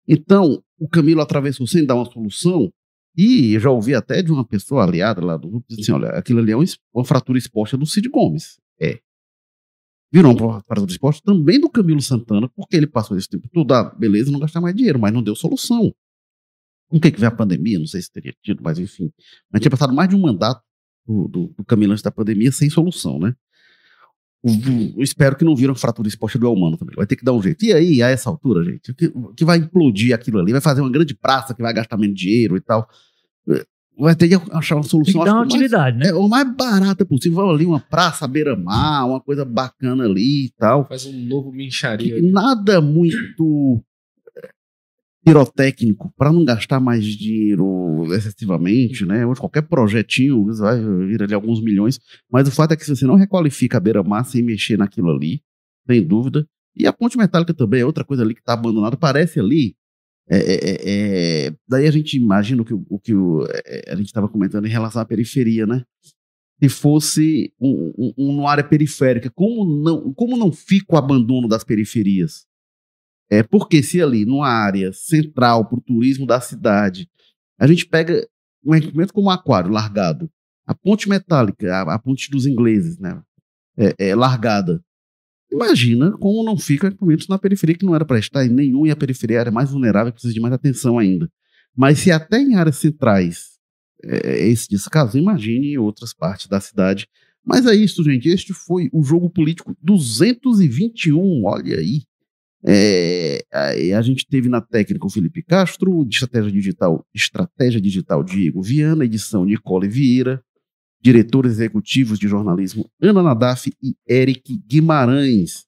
Então, o Camilo atravessou sem dar uma solução. E já ouvi até de uma pessoa aliada lá do grupo, dizendo assim, olha, aquilo ali é uma fratura exposta do Cid Gomes. É. Virou uma fratura exposta também do Camilo Santana, porque ele passou esse tempo todo, ah, beleza, não gastar mais dinheiro, mas não deu solução. Com o que, veio a pandemia, não sei se teria tido, mas enfim. A gente tinha passado mais de um mandato do, do, do Camilo antes da pandemia sem solução, né? Espero que não viram fratura exposta do humano também. Vai ter que dar um jeito. E aí, a essa altura, gente, que, que vai implodir aquilo ali, vai fazer uma grande praça que vai gastar menos dinheiro e tal. Vai ter que achar uma solução. Tem que dar uma utilidade, mais, né? É o mais barata possível. ali uma praça beira-mar, uma coisa bacana ali e tal. Faz um novo mincharia. Nada muito pirotécnico para não gastar mais dinheiro excessivamente, né? Qualquer projetinho vai vir ali alguns milhões, mas o fato é que se você não requalifica a beira-mar sem mexer naquilo ali, sem dúvida, e a ponte metálica também é outra coisa ali que está abandonada, parece ali. É, é, é, é, daí a gente imagina o que, o que o, é, a gente estava comentando em relação à periferia, né? Se fosse um, um, um, uma área periférica, como não, como não fica o abandono das periferias? É porque se ali, numa área central para o turismo da cidade, a gente pega um equipamento como um aquário largado, a ponte metálica, a, a ponte dos ingleses, né? É, é, largada. Imagina como não fica equipamentos na periferia que não era para estar em nenhum e a periferia era mais vulnerável, precisa de mais atenção ainda. Mas se até em áreas centrais é, é esse descaso, imagine em outras partes da cidade. Mas é isso, gente. Este foi o jogo político 221. Olha aí. É, a, a, gente teve na técnica o Felipe Castro, de estratégia digital, estratégia digital Diego Viana, edição Nicole Vieira, diretores executivos de jornalismo Ana Nadaf e Eric Guimarães.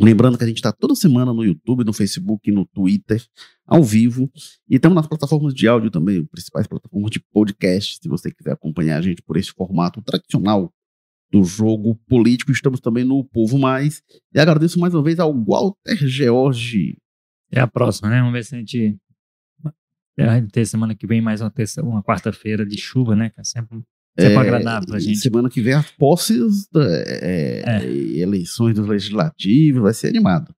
Lembrando que a gente está toda semana no YouTube, no Facebook, no Twitter, ao vivo. E estamos nas plataformas de áudio também, principais plataformas de podcast, se você quiser acompanhar a gente por esse formato tradicional do jogo político. Estamos também no Povo Mais. E agradeço mais uma vez ao Walter George. É a próxima, né? Vamos ver se a gente. Vai ter semana que vem mais uma, uma quarta-feira de chuva, né? Que é sempre, sempre é, agradável pra gente. Semana que vem as posses, é, é. eleições dos legislativos, vai ser animado.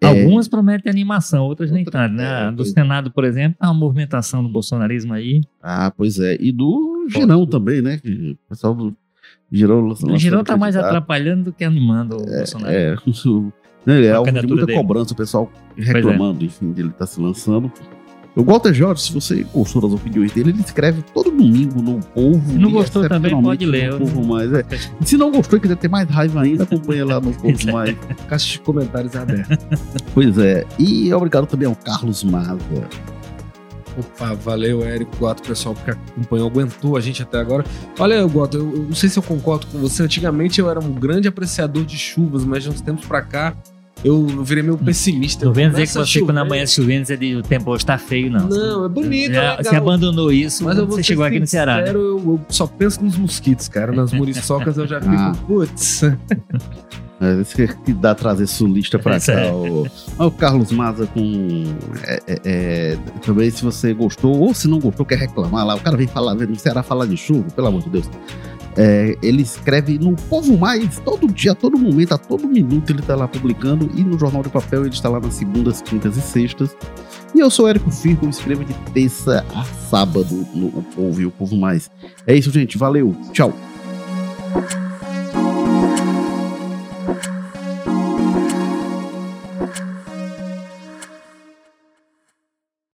É. Algumas prometem animação, outras nem tanto, né? É, do Senado, por exemplo, tá uma movimentação do bolsonarismo aí. Ah, pois é. E do Girão também, né? O pessoal do Girão, o Girão tá mais atrapalhando do que animando o é, Bolsonaro. É, é, é alvo de muita dele. cobrança, o pessoal reclamando, é. enfim, dele tá se lançando. O Walter Jorge, se você gostou das opiniões dele, ele escreve todo domingo no Povo. Se não gostou também, pode ler. Povo mais, é. Se não gostou e quiser ter mais raiva ainda, acompanha lá no Povo Mais. Caixa de comentários aberta. pois é. E obrigado também ao Carlos Maza. Opa, valeu, Érico Guato, pessoal que acompanhou, aguentou a gente até agora. Olha, Guato, eu, eu, não sei se eu concordo com você. Antigamente eu era um grande apreciador de chuvas, mas de uns tempos pra cá eu virei meio pessimista. Não vem dizer que você, quando amanhã chovendo, você diz o tempo hoje tá feio, não. Não, é bonito, Já, é Você abandonou isso, mas você chegou aqui no Ceará. Né? Eu, eu, só penso nos mosquitos, cara. Nas muriçocas eu já fico, ah. putz. É, isso que dá trazer sulista pra cá. É. O, o Carlos Maza com. É, é, é, também, se você gostou, ou se não gostou, quer reclamar lá. O cara vem falar, vem no Ceará falar de chuva, pelo amor de Deus. É, ele escreve no Povo Mais todo dia, a todo momento, a todo minuto ele está lá publicando e no Jornal de Papel ele está lá nas segundas, quintas e sextas. E eu sou Érico Firmo, escrevo de terça a sábado no Povo e o Povo Mais. É isso, gente. Valeu. Tchau.